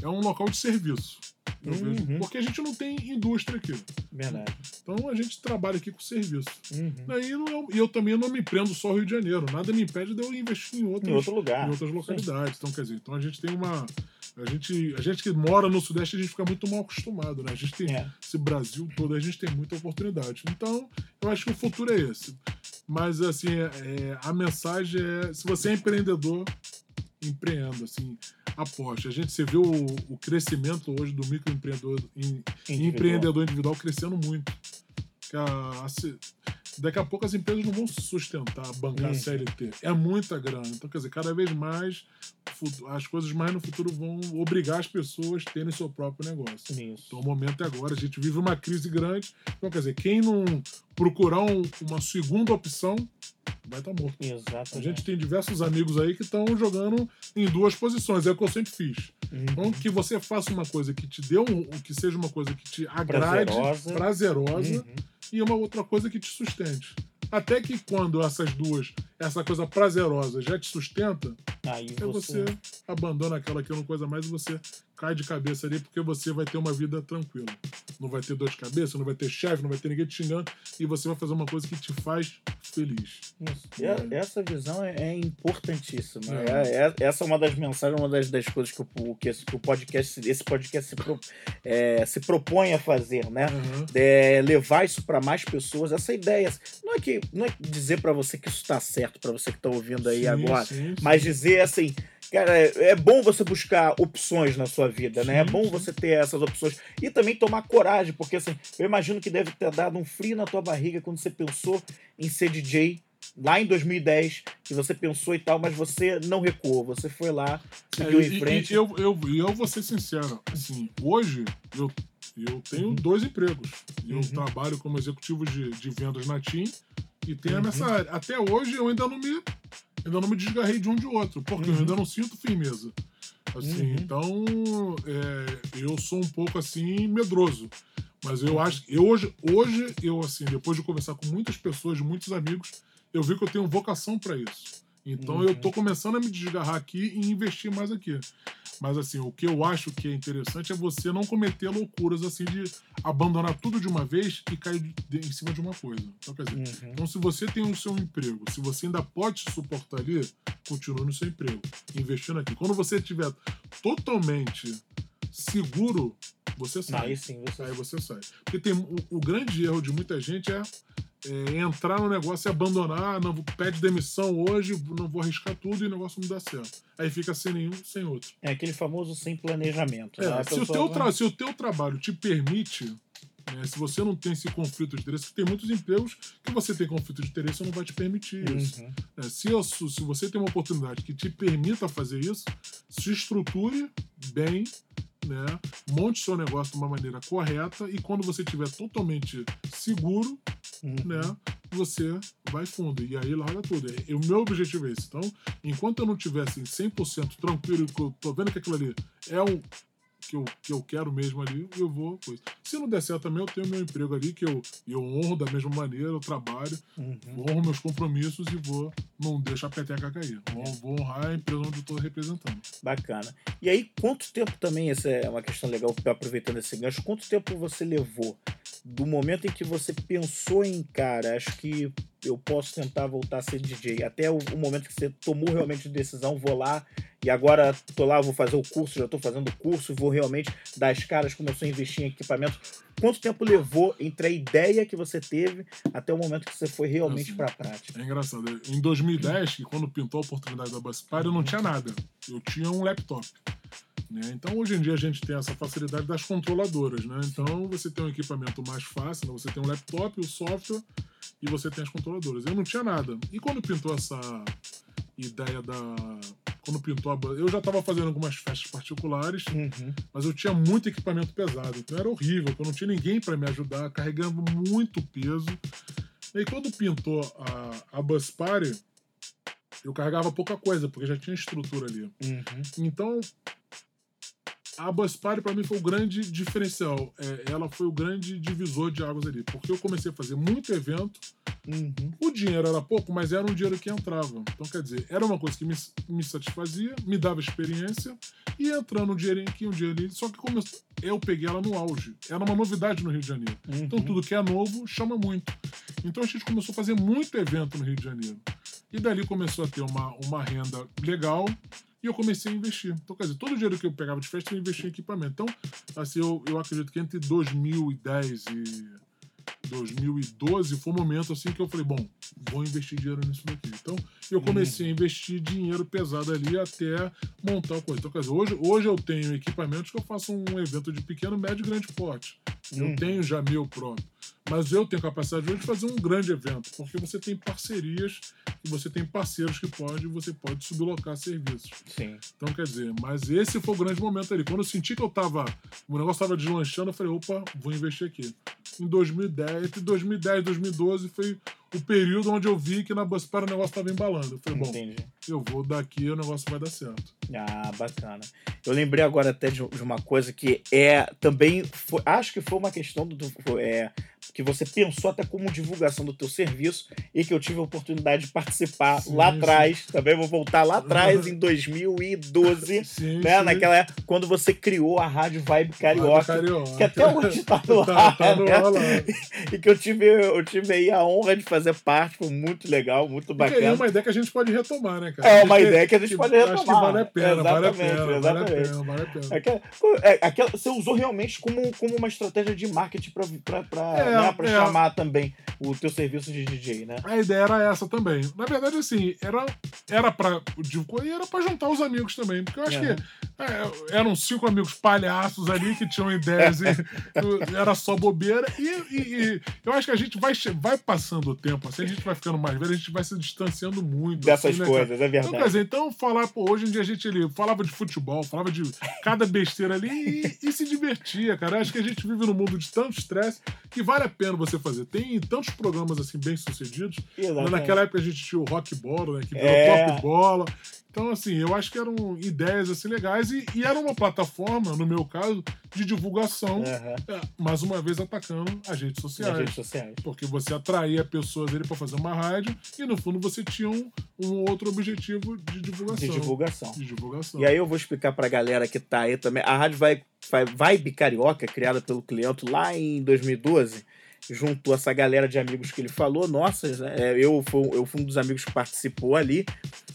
é um local de serviço. Eu Uhum. porque a gente não tem indústria aqui. Verdade. Então a gente trabalha aqui com serviço. Uhum. É e eu também não me prendo só ao Rio de Janeiro. Nada me impede de eu investir em outros, Em outro lugar. em outras localidades. Então, quer dizer, então a gente tem uma. A gente, a gente que mora no Sudeste, a gente fica muito mal acostumado, né? A gente tem É. esse Brasil todo, a gente tem muita oportunidade. Então, eu acho que o futuro é esse. Mas, assim, é- é, a mensagem é: se você é empreendedor, empreenda, assim, aposte. A gente você vê o, o crescimento hoje do microempreendedor em, Individual. empreendedor individual crescendo muito. A- a daqui a pouco as empresas não vão sustentar, bancar Uhum. CLT. É muita grana. Então, quer dizer, cada vez mais as coisas mais no futuro vão obrigar as pessoas a terem seu próprio negócio. Isso. Então o momento é agora. A gente vive uma crise grande. Então, quer dizer, quem não procurar um- uma segunda opção vai estar morto. Exatamente. A gente tem diversos amigos aí que estão jogando em duas posições. É o que eu sempre fiz. Uhum. Então, que você faça uma coisa que te dê um. que seja uma coisa que te agrade, Prazerosa. prazerosa, Uhum. e uma outra coisa que te sustente. Até que quando essas duas, essa coisa prazerosa já te sustenta, Aí é você abandona aquela que é uma coisa mais e você cai de cabeça ali porque você vai ter uma vida tranquila. Não vai ter dor de cabeça, não vai ter chefe, não vai ter ninguém te xingando e você vai fazer uma coisa que te faz feliz. Isso. E a- Essa visão é, é importantíssima. É. É- é- essa é uma das mensagens, uma das, das coisas que o, que esse, que o podcast, esse podcast se, pro- é, se propõe a fazer, né? É, levar isso para mais pessoas, essa ideia. Não é que não é dizer para você que isso está certo, para você que está ouvindo aí Sim, agora, sim, sim. mas dizer assim, cara, é é bom você buscar opções na sua vida, né? É bom você ter essas opções e também tomar coragem, porque assim, eu imagino que deve ter dado um frio na tua barriga quando você pensou em ser DJ lá em 2010, que você pensou e tal, mas você não recuou, você foi lá, É, seguiu e- em frente. E eu, eu, eu vou ser sincero, assim, hoje eu, eu tenho dois empregos. Eu Uhum. trabalho como executivo de, de vendas na TIM e tenho Uhum. área. Até hoje eu ainda não me, ainda não me desgarrei de um de outro, porque eu Uhum. ainda não sinto firmeza. Assim, Uhum. então é, eu sou um pouco assim medroso. Mas eu acho que eu hoje, hoje eu assim, depois de conversar com muitas pessoas, muitos amigos, eu vi que eu tenho vocação para isso. Então Uhum. eu tô começando a me desgarrar aqui e investir mais aqui. Mas assim, o que eu acho que é interessante é você não cometer loucuras assim de abandonar tudo de uma vez e cair de- em cima de uma coisa. Então, quer dizer, Uhum. então se você tem o seu emprego, se você ainda pode suportar ali, continue no seu emprego, investindo aqui. Quando você estiver totalmente seguro, você sai. Aí sim, você Aí você sai. Porque tem, o, o grande erro de muita gente é, é entrar no negócio e abandonar, não, pede demissão hoje, não vou arriscar tudo e o negócio não dá certo. Aí fica sem nenhum, sem outro. é aquele famoso sem planejamento. É, né? Se, o teu vai- se o teu trabalho te permite, né, se você não tem esse conflito de interesse, tem muitos empregos que você tem conflito de interesse não vai te permitir isso. Uhum. É, se, eu- se você tem uma oportunidade que te permita fazer isso, se estruture bem, né? monte seu negócio de uma maneira correta e quando você estiver totalmente seguro, Uhum. né? você vai fundo. E aí larga tudo. E o meu objetivo é esse. Então, enquanto eu não tivesse 100% tranquilo, que eu tô vendo que aquilo ali é o que eu, que eu quero mesmo ali, eu vou. Coisa. Se não der certo também, eu tenho meu emprego ali, que eu, eu honro da mesma maneira, eu trabalho, Uhum. honro meus compromissos e vou, não deixo a peteca cair. Vou, vou honrar a empresa onde eu estou representando. Bacana. E aí, quanto tempo também, essa é uma questão legal, aproveitando esse gancho, quanto tempo você levou do momento em que você pensou em, cara, acho que eu posso tentar voltar a ser DJ, até o, o momento que você tomou realmente a decisão, vou lá e agora tô lá, vou fazer o curso, já tô fazendo o curso, vou realmente dar as caras, começou a investir em equipamento. Quanto tempo levou entre a ideia que você teve até o momento que você foi realmente Assim. para a prática? É engraçado. Em 2010, que quando pintou a oportunidade da Buspar, eu não tinha nada. Eu tinha um laptop. Né? Então, hoje em dia, a gente tem essa facilidade das controladoras. Né? Então, você tem um equipamento mais fácil, né? você tem um laptop, o software, e você tem as controladoras. Eu não tinha nada. E quando pintou essa ideia da. Quando pintou a. Eu já estava fazendo algumas festas particulares, Uhum. mas eu tinha muito equipamento pesado. Então era horrível, porque eu não tinha ninguém para me ajudar, carregando muito peso. E aí, quando pintou a, a Bus Party, eu carregava pouca coisa, porque já tinha estrutura ali. Uhum. Então, a Bus Party pra mim foi o grande diferencial. É, ela foi o grande divisor de águas ali. Porque eu comecei a fazer muito evento. Uhum. O dinheiro era pouco, mas era um dinheiro que entrava. Então, quer dizer, era uma coisa que me, me satisfazia, me dava experiência, e entrando um dinheirinho aqui, um dinheirinho ali. Só que como eu peguei ela no auge. Era uma novidade no Rio de Janeiro. Uhum. Então, tudo que é novo chama muito. Então, a gente começou a fazer muito evento no Rio de Janeiro. E dali começou a ter uma, uma renda legal e eu comecei a investir. Então, quer dizer, todo o dinheiro que eu pegava de festa eu investia em equipamento. Então, assim, eu, eu acredito que entre 2010 e 2012 foi o um momento assim que eu falei, bom, vou investir dinheiro nisso daqui. Então, eu comecei a investir dinheiro pesado ali até montar a coisa. Então, quer dizer, hoje, hoje eu tenho equipamentos que eu faço um evento de pequeno, médio e grande porte. Eu Uhum. tenho já meu próprio. Mas eu tenho capacidade hoje de fazer um grande evento, porque você tem parcerias e você tem parceiros que pode, você pode sublocar serviços. Sim. Então, quer dizer, mas esse foi o grande momento ali. Quando eu senti que eu tava. O negócio tava deslanchando, eu falei, opa, vou investir aqui. Em 2010, entre 2010 e 2012 foi o período onde eu vi que na Buspar o negócio tava embalando. Eu falei, bom, Entendi. eu vou daqui o negócio vai dar certo. Ah, bacana. Eu lembrei agora até de, de uma coisa que é também. Foi, acho que foi uma questão do. é, que você pensou até como divulgação do teu serviço e que eu tive a oportunidade de participar Sim, lá atrás. Também vou voltar lá atrás, em 2012. Sim, né? sim. Naquela época, quando você criou a Rádio Vibe Carioca. Carioca. Que até hoje tá no Tá- ar. tá no né? ar. E que eu tive, eu tive aí a honra de fazer parte. Foi muito legal, muito é bacana. uma ideia que a gente pode retomar, né, cara? É uma Acho que- ideia que a gente pode Acho que retomar. vale a pena, vale a pena, vale a pena, vale a pena. Aquela, é, aquela- você usou realmente como, como uma estratégia de marketing para É, né, pra é. chamar também o teu serviço de DJ, né? A ideia era essa também. Na verdade, assim, era, era pra. digo, E era pra juntar os amigos também. Porque eu acho Aham. que é, eram cinco amigos palhaços ali que tinham ideias e era só bobeira. E, e- e eu acho que a gente vai, vai passando o tempo, assim, a gente vai ficando mais velho, a gente vai se distanciando muito. Dessas assim, né, coisas, é Então, quer verdade. dizer, então falar, pô, hoje em dia a gente ali falava de futebol, falava de cada besteira ali e, e se divertia, cara. Eu acho que a gente vive num mundo de tanto estresse que vale a pena você fazer. Tem tantos programas assim bem sucedidos. Exatamente. Naquela época a gente tinha o rock bola, né? Que virou É. pop bola. Então, assim, eu acho que eram ideias assim legais e, e era uma plataforma, no meu caso, de divulgação, é, mais uma vez atacando as redes sociais. redes sociais. Porque você atraía pessoas ali para fazer uma rádio e no fundo você tinha um, um outro objetivo de divulgação. De divulgação. De divulgação. E aí eu vou explicar pra galera que tá aí também. A Rádio Vibe, Vibe Carioca, criada pelo Cliento lá em 2012, juntou essa galera de amigos que ele falou. Nossa, né, eu, fui, eu fui um dos amigos que participou ali.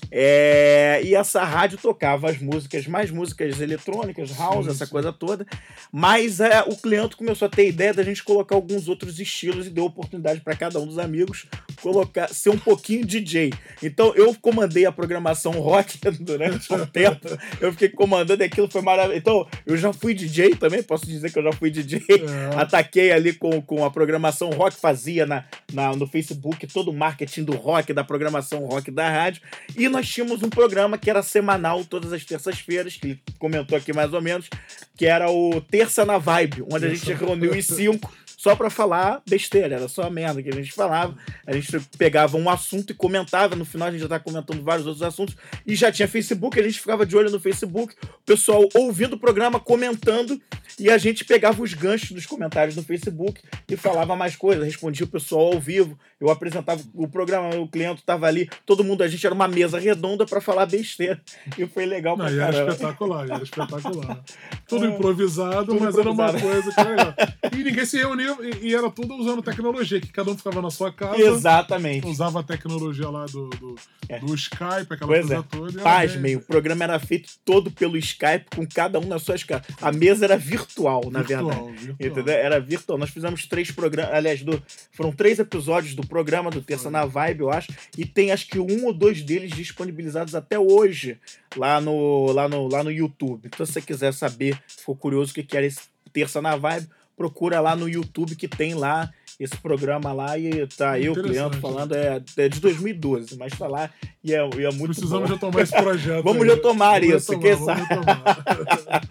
É, e essa rádio tocava as músicas, mais músicas eletrônicas, house, Sim, essa sim. coisa toda. Mas é, o cliente começou a ter ideia da gente colocar alguns outros estilos e deu oportunidade para cada um dos amigos colocar ser um pouquinho DJ. Então eu comandei a programação rock durante um tempo. Eu fiquei comandando e aquilo foi maravilhoso. Então eu já fui DJ também, posso dizer que eu já fui DJ. É. Ataquei ali com, com a programação rock, fazia na, na, no Facebook todo o marketing do rock, da programação rock da rádio. E nós tínhamos um programa que era semanal, todas as terças-feiras, que ele comentou aqui mais ou menos, que era o Terça na Vibe, onde a gente reuniu em cinco só pra falar besteira, era só merda que a gente falava. A gente pegava um assunto e comentava, no final a gente já tava comentando vários outros assuntos, e já tinha Facebook, a gente ficava de olho no Facebook, o pessoal ouvindo o programa, comentando, e a gente pegava os ganchos dos comentários no Facebook e falava mais coisas, respondia o pessoal ao vivo, eu apresentava o programa, o cliente tava ali, todo mundo, a gente era uma mesa redonda pra falar besteira, e foi legal Não, pra era caramba. espetacular, e era espetacular. Tudo improvisado, Tudo mas era uma improvisado. coisa que era legal. E ninguém se reunia, e, e era tudo usando tecnologia, que cada um ficava na sua casa, Exatamente. usava a tecnologia lá do, do, É. do Skype, aquela Pois coisa é. toda. Pasmem, o programa era feito todo pelo Skype, com cada um nas suas casas. A mesa era virtual, na virtual, verdade. virtual. Entendeu? Era virtual. Nós fizemos três programas. Aliás, do- foram três episódios do programa do Terça na Vibe, eu acho. E tem acho que um ou dois deles disponibilizados até hoje lá no, lá no, lá no YouTube. Então, se você quiser saber, ficou curioso o que era esse Terça na Vibe, procura lá no YouTube que tem lá esse programa lá e tá eu, cliente, falando. É, é de 2012, mas tá lá e é, e é muito Precisamos bom. retomar esse projeto. Vamos aí. retomar Vamos isso, retomar, quem sabe?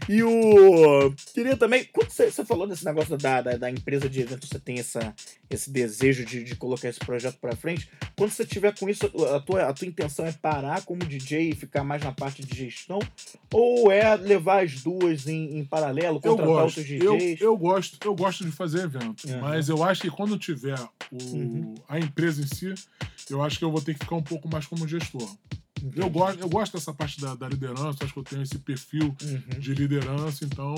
E o. Queria também. Quando você, você falou desse negócio da, da, da, empresa de eventos, você tem essa, esse desejo de, de colocar esse projeto pra frente. Quando você tiver com isso, a tua, a tua intenção é parar como DJ e ficar mais na parte de gestão? Ou é levar as duas em, em paralelo, contratar eu gosto, outros DJs? Eu, eu, gosto, eu gosto de fazer eventos, uhum. mas eu acho que quando tiver o, uhum. a empresa em si, eu acho que eu vou ter que ficar um pouco mais como gestor. Eu gosto, eu gosto dessa parte da, da liderança, acho que eu tenho esse perfil uhum. de liderança, então.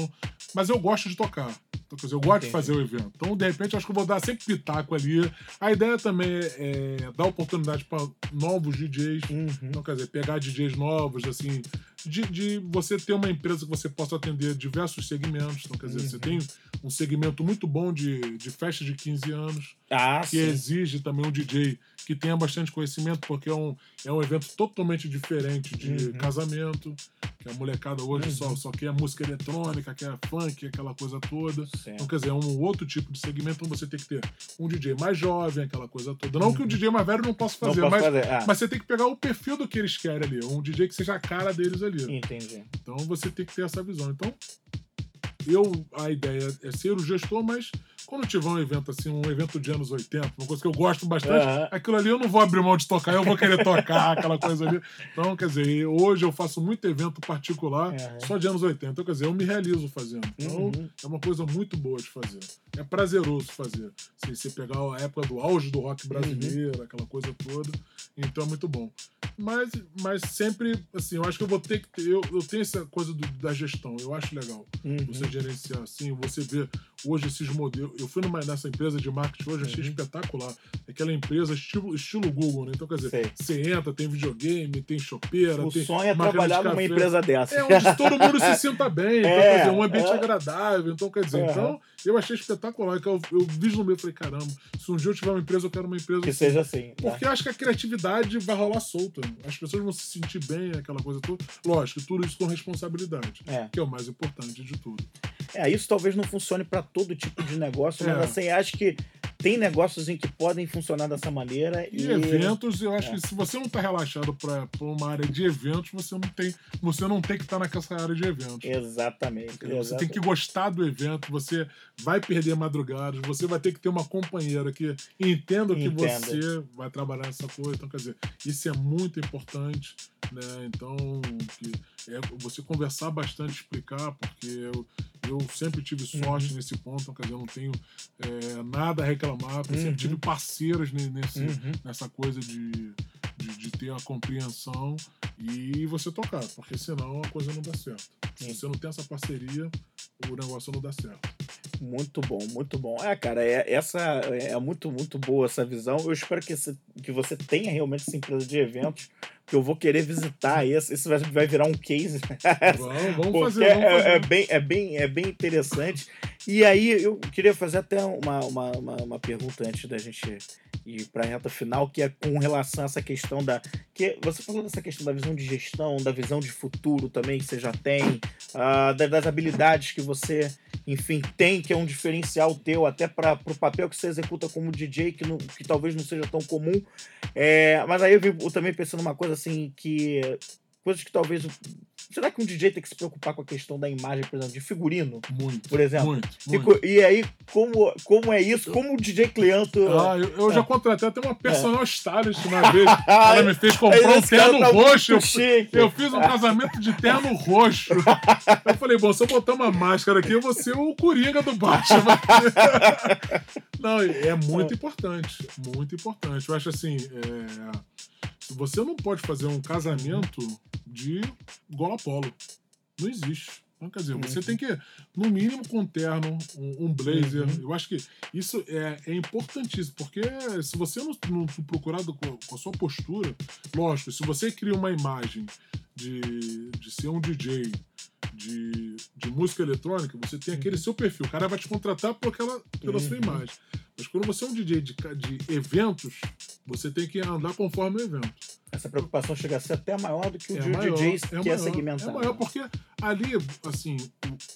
Mas eu gosto de tocar. Então, quer dizer, eu gosto Entendi. de fazer o evento. Então, de repente, acho que eu vou dar sempre pitaco ali. A ideia também é, é dar oportunidade para novos DJs. Uhum. Então, quer dizer, pegar DJs novos, assim, de, de, você ter uma empresa que você possa atender diversos segmentos. Então, quer dizer, uhum. você tem um segmento muito bom de, de festa de 15 anos, ah, que sim. exige também um DJ que tenha bastante conhecimento, porque é um, é um evento totalmente diferente de uhum. casamento, que a molecada hoje uhum. só, só quer música eletrônica, quer funk, aquela coisa toda. Certo. Então, quer dizer, é um outro tipo de segmento, então você tem que ter um DJ mais jovem, aquela coisa toda. Não que o DJ mais velho não possa fazer, não mas, fazer. Ah. mas você tem que pegar o perfil do que eles querem ali, um DJ que seja a cara deles ali. Entendi. Então você tem que ter essa visão. Então, eu, a ideia é ser o gestor, mas quando tiver um evento assim, um evento de anos 80, uma coisa que eu gosto bastante, uhum. aquilo ali eu não vou abrir mão de tocar, eu vou querer tocar aquela coisa ali. Então, quer dizer, hoje eu faço muito evento particular uhum. só de anos 80. Então, quer dizer, eu me realizo fazendo. Então, uhum. é uma coisa muito boa de fazer. É prazeroso fazer. Assim, você pegar a época do auge do rock brasileiro, uhum. aquela coisa toda. Então é muito bom. Mas, mas sempre, assim, eu acho que eu vou ter que ter. Eu, eu tenho essa coisa do, da gestão, eu acho legal. Uhum. Você gerenciar assim, você vê hoje esses modelos. Eu fui numa, nessa empresa de marketing hoje, achei uhum. espetacular. Aquela empresa estilo, estilo Google, né? Então, quer dizer, Sei. você entra, tem videogame, tem chopeira. O tem sonho é trabalhar numa empresa dessa. É onde todo mundo se sinta bem. Então, é, quer dizer, um ambiente é. agradável. Então, quer dizer, então, eu achei espetacular. Eu, eu vislumbrei, falei, caramba, se um dia eu tiver uma empresa, eu quero uma empresa. Que assim. seja assim. Né? Porque acho que a criatividade vai rolar solta. As pessoas vão se sentir bem, aquela coisa toda. Lógico, tudo isso com responsabilidade, é. que é o mais importante de tudo. É, isso talvez não funcione para todo tipo de negócio, é. mas assim, acho que tem negócios em que podem funcionar dessa maneira. E, e... eventos, eu acho é. que se você não está relaxado para uma área de eventos, você não tem, você não tem que estar tá naquela área de eventos. Exatamente, Você exatamente. tem que gostar do evento, você vai perder madrugadas, você vai ter que ter uma companheira que entenda que você vai trabalhar nessa coisa. Então, quer dizer, isso é muito importante. Né? Então, que é você conversar bastante, explicar, porque eu, eu sempre tive sorte uhum. nesse ponto, então, quer dizer, eu não tenho é, nada a reclamar, porque uhum. sempre tive parceiras nesse, uhum. nessa coisa de, de, de, ter a compreensão e você tocar, porque senão a coisa não dá certo. Se você não tem essa parceria, o negócio não dá certo. Muito bom, muito bom. É, cara, é, essa é muito, muito boa essa visão. Eu espero que, esse, que você tenha realmente essa empresa de eventos que eu vou querer visitar. Esse, esse vai virar um case. Vamos, vamos fazer. Vamos é, fazer. É, bem, é, bem, é bem interessante. E aí eu queria fazer até uma, uma, uma, uma pergunta antes da gente ir para a reta final, que é com relação a essa questão da. que Você falou dessa questão da visão de gestão, da visão de futuro também que você já tem, uh, das habilidades que você, enfim, tem, que é um diferencial teu, até para o papel que você executa como DJ, que, não, que talvez não seja tão comum. É, mas aí eu, vi, eu também pensando uma coisa assim, que. coisas que talvez Será que um DJ tem que se preocupar com a questão da imagem, por exemplo, de figurino? Muito. Por exemplo. Muito. muito. E, e, aí, como, como é isso? Como o DJ Cleanto. Ah, eu, eu é. já contratei até uma personal é. stylist uma vez. Ela me fez comprar um terno tá roxo. Eu, eu, fiz um casamento de terno roxo. Eu falei, bom, se eu botar uma máscara aqui, eu vou ser o Coringa do Batman. Não, é muito importante. Muito importante. Eu acho assim. É você não pode fazer um casamento de gola polo. Não existe. Então, quer dizer, você tem que, no mínimo, com um terno, um, um blazer. Uhum. Eu acho que isso é, é importantíssimo, porque se você não, não procurar com, com a sua postura, lógico, se você cria uma imagem de, de ser um DJ de, de música eletrônica, você tem aquele uhum. seu perfil. O cara vai te contratar por aquela, pela uhum. sua imagem. Mas quando você é um DJ de, de eventos, você tem que andar conforme o evento. Essa preocupação chega a ser até maior do que o é de um DJ é que é maior, é segmentado. É maior porque ali, assim,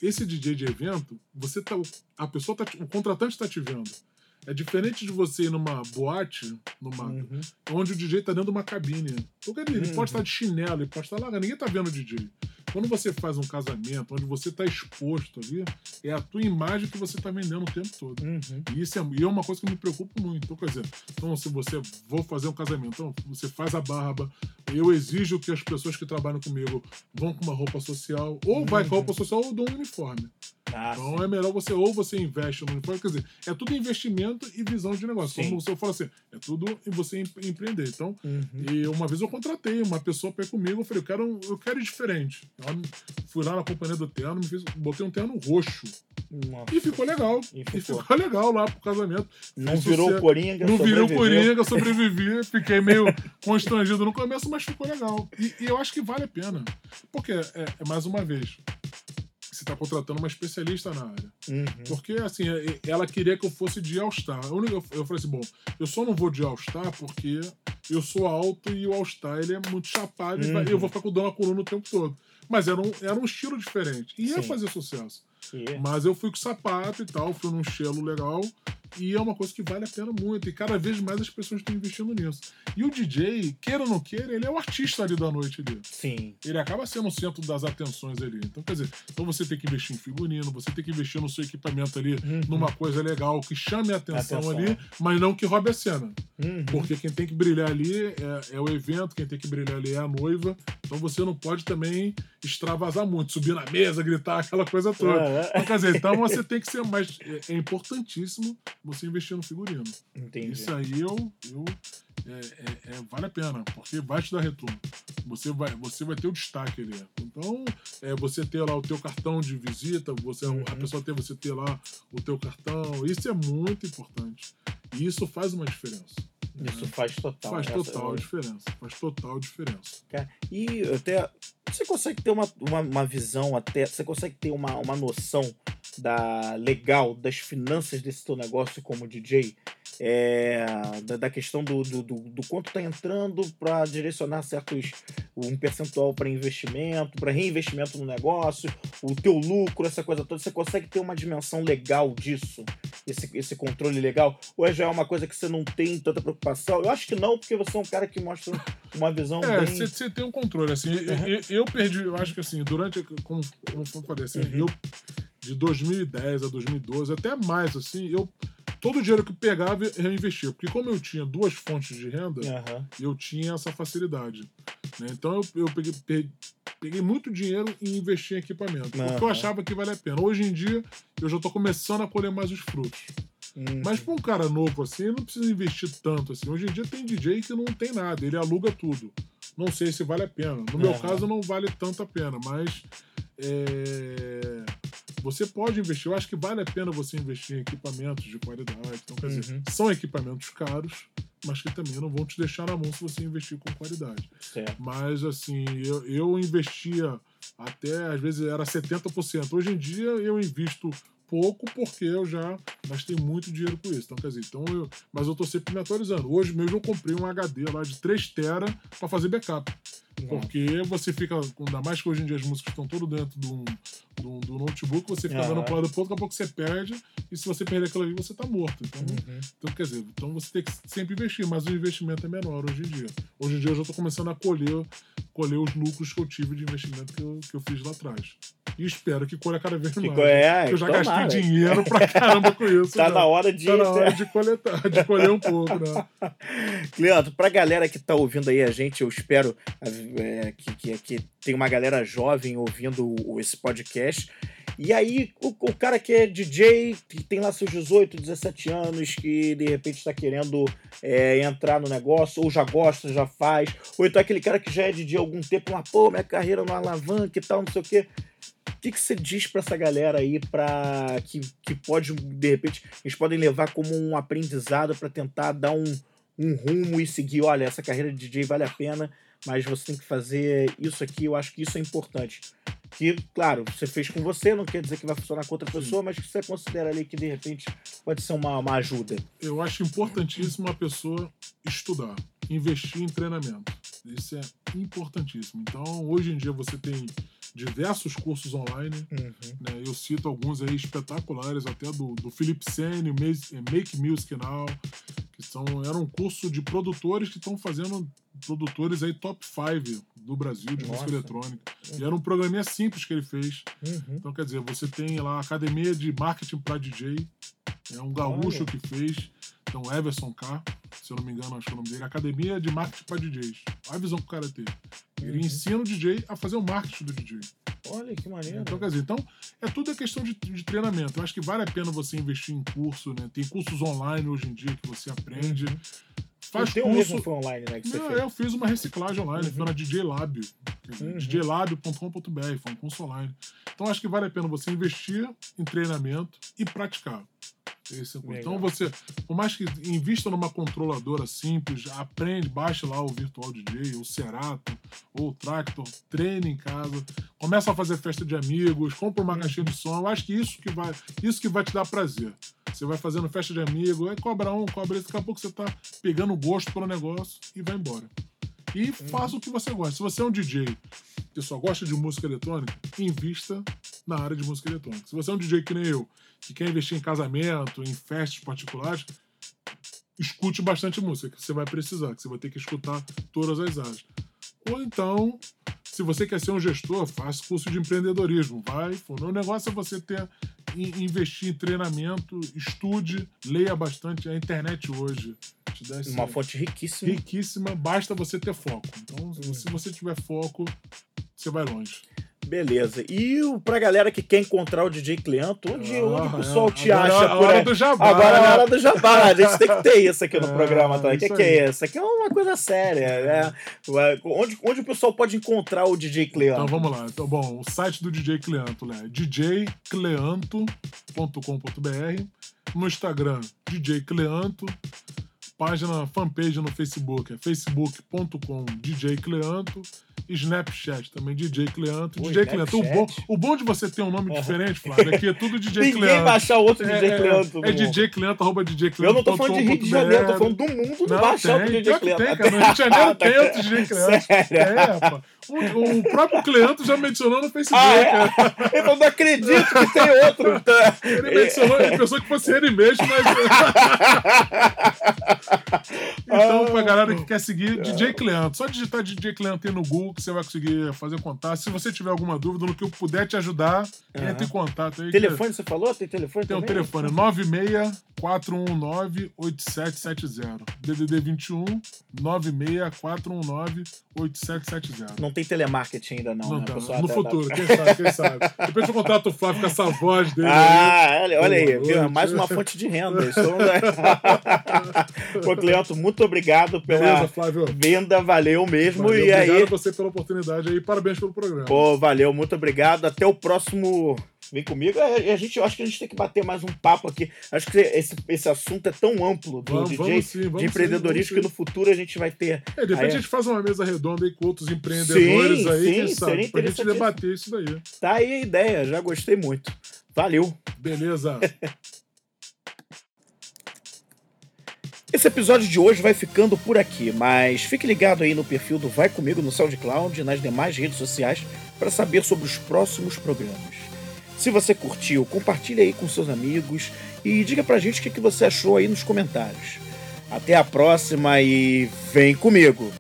esse DJ de evento, você tá, a pessoa tá, o contratante está te vendo. É diferente de você ir numa boate, numa, Uhum. onde o DJ tá dentro de uma cabine. Porque ele, Uhum. pode estar de chinelo, ele pode estar lá, ninguém tá vendo o DJ. Quando você faz um casamento, onde você tá exposto ali, é a tua imagem que você tá vendendo o tempo todo. Uhum. E isso é, e é uma coisa que me preocupa muito. Então, quer dizer, então, se você vou fazer um casamento, então você faz a barba, eu exijo que as pessoas que trabalham comigo vão com uma roupa social, ou vai com a roupa social ou dou um uniforme. Ah, Então é melhor você, ou você investe no uniforme, quer dizer, é tudo investimento e visão de negócio. Sim. Como você fala assim, é tudo você em- empreender. Então, Uhum. e uma vez eu contratei uma pessoa para ir comigo, eu falei, eu quero, eu quero ir diferente. Ela fui lá na companhia do terno, me fez, botei um terno roxo. Nossa. E ficou legal. E E ficou. ficou, legal lá pro casamento. Não Fiz virou sucesso. Coringa, Não virou sobreviveu. Coringa, sobrevivi, fiquei meio constrangido no começo, mas ficou legal. E, e eu acho que vale a pena. Porque, é, é mais uma vez, você está contratando uma especialista na área. Uhum. Porque, assim, é- ela queria que eu fosse de All-Star. Única- Eu falei assim, bom, eu só não vou de All-Star porque eu sou alto e o All-Star ele é muito chapado e Uhum. eu vou ficar com dor na coluna o tempo todo. Mas era um, era um estilo diferente. E ia Sim. fazer sucesso. E- Mas eu fui com sapato e tal, fui num estilo legal. E é uma coisa que vale a pena muito. E cada vez mais as pessoas estão investindo nisso. E o DJ, queira ou não queira, ele é o artista ali da noite ali. Sim. Ele acaba sendo o centro das atenções ali. Então, quer dizer, então você tem que investir em figurino, você tem que investir no seu equipamento ali, Uhum. numa coisa legal, que chame a atenção, Atenção. ali, mas não que roube a cena. Uhum. Porque quem tem que brilhar ali é, é o evento, quem tem que brilhar ali é a noiva. Então você não pode também extravasar muito, subir na mesa, gritar, aquela coisa toda. É, Então, quer dizer, então você tem que ser mais. É, é importantíssimo você investir no figurino. entendi. Isso aí eu. eu é, é- é- vale a pena, porque vai te dar retorno. Você vai, você vai ter o destaque ali. Então, é, você ter lá o teu cartão de visita, você, Uhum. a pessoa ter você ter lá o teu cartão, isso é muito importante. E isso faz uma diferença. Isso faz total. Faz Essa- total diferença. Faz total diferença. Cara, E até. Você consegue ter uma, uma, uma visão, até. Você consegue ter uma, uma noção da legal das finanças desse teu negócio como DJ? É, da, da questão do, do, do, do quanto tá entrando para direcionar certos. um percentual para investimento, para reinvestimento no negócio, o teu lucro, essa coisa toda. Você consegue ter uma dimensão legal disso? Esse, esse controle legal? Ou já é uma coisa que você não tem tanta preocupação? Eu acho que não, porque você é um cara que mostra uma visão É, bem. você tem um controle, assim. eu- Eu, eu perdi, eu acho que assim, durante. Como, como eu falei, assim, Uhum. eu. De 2010 a 2012, até mais, assim, eu. Todo o dinheiro que eu pegava, eu investia. Porque como eu tinha duas fontes de renda, Aham. eu tinha essa facilidade. né? Então eu, eu peguei, pe- peguei muito dinheiro e investi em equipamento. Porque eu achava que valia a pena. Hoje em dia, eu já tô começando a colher mais os frutos. Hum. Mas pra um cara novo assim, ele não precisa investir tanto assim. Hoje em dia tem DJ que não tem nada, ele aluga tudo. Não sei se vale a pena. No meu caso não vale tanto a pena, mas é, você pode investir. Eu acho que vale a pena você investir em equipamentos de qualidade. Então, quer dizer, Uhum. são equipamentos caros, mas que também não vão te deixar na mão se você investir com qualidade. Certo. Mas assim, eu, eu investia até, às vezes era 70%. Hoje em dia eu invisto pouco porque eu já gastei muito dinheiro com isso. Então, quer dizer, então eu, mas eu tô sempre me atualizando. Hoje mesmo eu comprei um HD lá de 3 tera para fazer backup. Porque você fica, ainda mais que hoje em dia as músicas estão tudo dentro do, do, do notebook, você fica dando para lado pouco, daqui a pouco você perde, e se você perder aquilo ali, você tá morto. Então, Uhum. então, quer dizer, então você tem que sempre investir, mas o investimento é menor hoje em dia. Hoje em dia eu já estou começando a colher, colher os lucros que eu tive de investimento que eu, que eu fiz lá atrás. E espero que colha cada vez Que mais. é, Porque eu já tomara. gastei dinheiro pra caramba com isso. Tá já. na hora de. Tá na hora de coletar, de colher um pouco, né? Leandro, pra galera que tá ouvindo aí a gente, eu espero é, que, que, que tem uma galera jovem ouvindo esse podcast. E aí, o, o cara que é DJ, que tem lá seus 18, 17 anos, que de repente tá querendo é, entrar no negócio, ou já gosta, já faz, ou então aquele cara que já é DJ há algum tempo, mas pô, minha carreira não alavanca e tal, não sei o quê. O que, que você diz pra essa galera aí para que, que pode, de repente, eles podem levar como um aprendizado pra tentar dar um, um rumo e seguir, olha, essa carreira de DJ vale a pena, mas você tem que fazer isso aqui, eu acho que isso é importante. Que, claro, você fez com você, não quer dizer que vai funcionar com outra pessoa, mas que você considera ali que de repente pode ser uma, uma ajuda. Eu acho importantíssimo a pessoa estudar, investir em treinamento. Isso é importantíssimo. Então, hoje em dia você tem diversos cursos online. Uhum. Né? Eu cito alguns aí espetaculares, até do, do Philip Sene, Make Music Now, que são, era um curso de produtores que estão fazendo produtores aí top 5 do Brasil de Nossa. música eletrônica. Uhum. E era um programinha simples que ele fez. Uhum. Então, quer dizer, você tem lá a Academia de Marketing para DJ, é um gaúcho Olha. que fez, então Everson K, se eu não me engano, acho que é o nome dele, Academia de Marketing para DJs. Olha a visão que o cara teve. Ele uhum. ensina o DJ a fazer o marketing do DJ. Olha que maneiro. Então, quer dizer, então, é tudo a questão de, de, treinamento. Eu acho que vale a pena você investir em curso, né? Tem cursos online hoje em dia que você aprende. Uhum. Faz o teu curso... mesmo foi online, né? Que você Não, fez. Eu fiz uma reciclagem online, uhum. foi na DJ Lab. Uhum. djlab.com.br, foi um curso online. Então acho que vale a pena você investir em treinamento e praticar. Esse, é então você, por mais que invista numa controladora simples, aprende, baixe lá o Virtual DJ, o Serato, ou o Tractor, treine em casa, começa a fazer festa de amigos, compra uma caixinha de som. Eu acho que isso que vai, isso que vai te dar prazer. Você vai fazendo festa de amigo, aí cobra um, cobra esse, daqui a pouco você tá pegando gosto pelo negócio e vai embora. E faça o que você gosta. Se você é um DJ que só gosta de música eletrônica, invista na área de música eletrônica. Se você é um DJ que nem eu, que quer investir em casamento, em festas particulares, escute bastante música, que você vai precisar, que você vai ter que escutar todas as áreas. Ou então, se você quer ser um gestor, faça curso de empreendedorismo. Vai, o negócio é você ter investir em treinamento, estude, leia bastante. A internet hoje te uma fonte riquíssima. Riquíssima, basta você ter foco. Então, se você tiver foco, você vai longe. Beleza. E pra galera que quer encontrar o DJ Cleanto, onde, ah, onde o pessoal é. te agora acha? É a hora do jabá. Agora é a hora do jabá. A gente tem que ter isso aqui no é, programa também. O que, que é isso? Aqui é uma coisa séria. Né? Onde, onde o pessoal pode encontrar o DJ Cleanto? Então vamos lá. Então, bom, o site do DJ Cleanto é djcleanto.com.br. No Instagram, DJ Cleanto página, fanpage no Facebook, é facebook.com DJ Cleanto. Snapchat também, DJ Cleanto. DJ Snapchat? Cleanto. O bom, o bom de você ter um nome uhum. diferente, Flávio, é que é tudo DJ Ninguém Cleanto. Ninguém baixar outro DJ é, Cleanto. É, é DJ Cleanto, arroba DJ Cleanto. Eu não tô falando de Rio de Janeiro, tô falando do mundo não, baixar tem, o DJ Cleanto. Tem, cara. No Rio de Janeiro tem outro DJ Cleanto. É, rapaz. O, o, próprio Cleanto já mencionou no Facebook. Ah, é? Eu não acredito que tem outro. Ele mencionou, ele pensou que fosse ele mesmo, mas. então, pra galera que quer seguir, DJ Cleanto. Só digitar DJ Cleanto aí no Google que você vai conseguir fazer contato. Se você tiver alguma dúvida, no que eu puder te ajudar, uhum. entre em contato aí. Telefone, que... você falou? Tem telefone Tem também? um telefone, 96 419 8770. DDD 21 96 419 8770. Não tem telemarketing ainda, não. Não né? tá. No futuro, quem sabe, quem sabe. Depois eu contrato o Flávio com essa voz dele. Ah, aí. olha, aí, viu? mais uma fonte de renda. Estou... Pô, Cleanto, muito obrigado pela Beleza, Flávio. venda, valeu mesmo. Valeu, e aí... você pela oportunidade aí, parabéns pelo programa. Pô, valeu, muito obrigado. Até o próximo Vem comigo. É, a gente, eu acho que a gente tem que bater mais um papo aqui. Acho que esse, esse assunto é tão amplo do vamos, DJ, vamos sim, vamos de empreendedorismo, sim, que no futuro a gente vai ter. É, de repente aí, a gente faz uma mesa redonda aí com outros empreendedores sim, aí, sim, quem sabe, pra gente debater isso daí. Tá aí a ideia, já gostei muito. Valeu. Beleza. Esse episódio de hoje vai ficando por aqui, mas fique ligado aí no perfil do Vai Comigo no SoundCloud e nas demais redes sociais para saber sobre os próximos programas. Se você curtiu, compartilhe aí com seus amigos e diga pra gente o que você achou aí nos comentários. Até a próxima e vem comigo!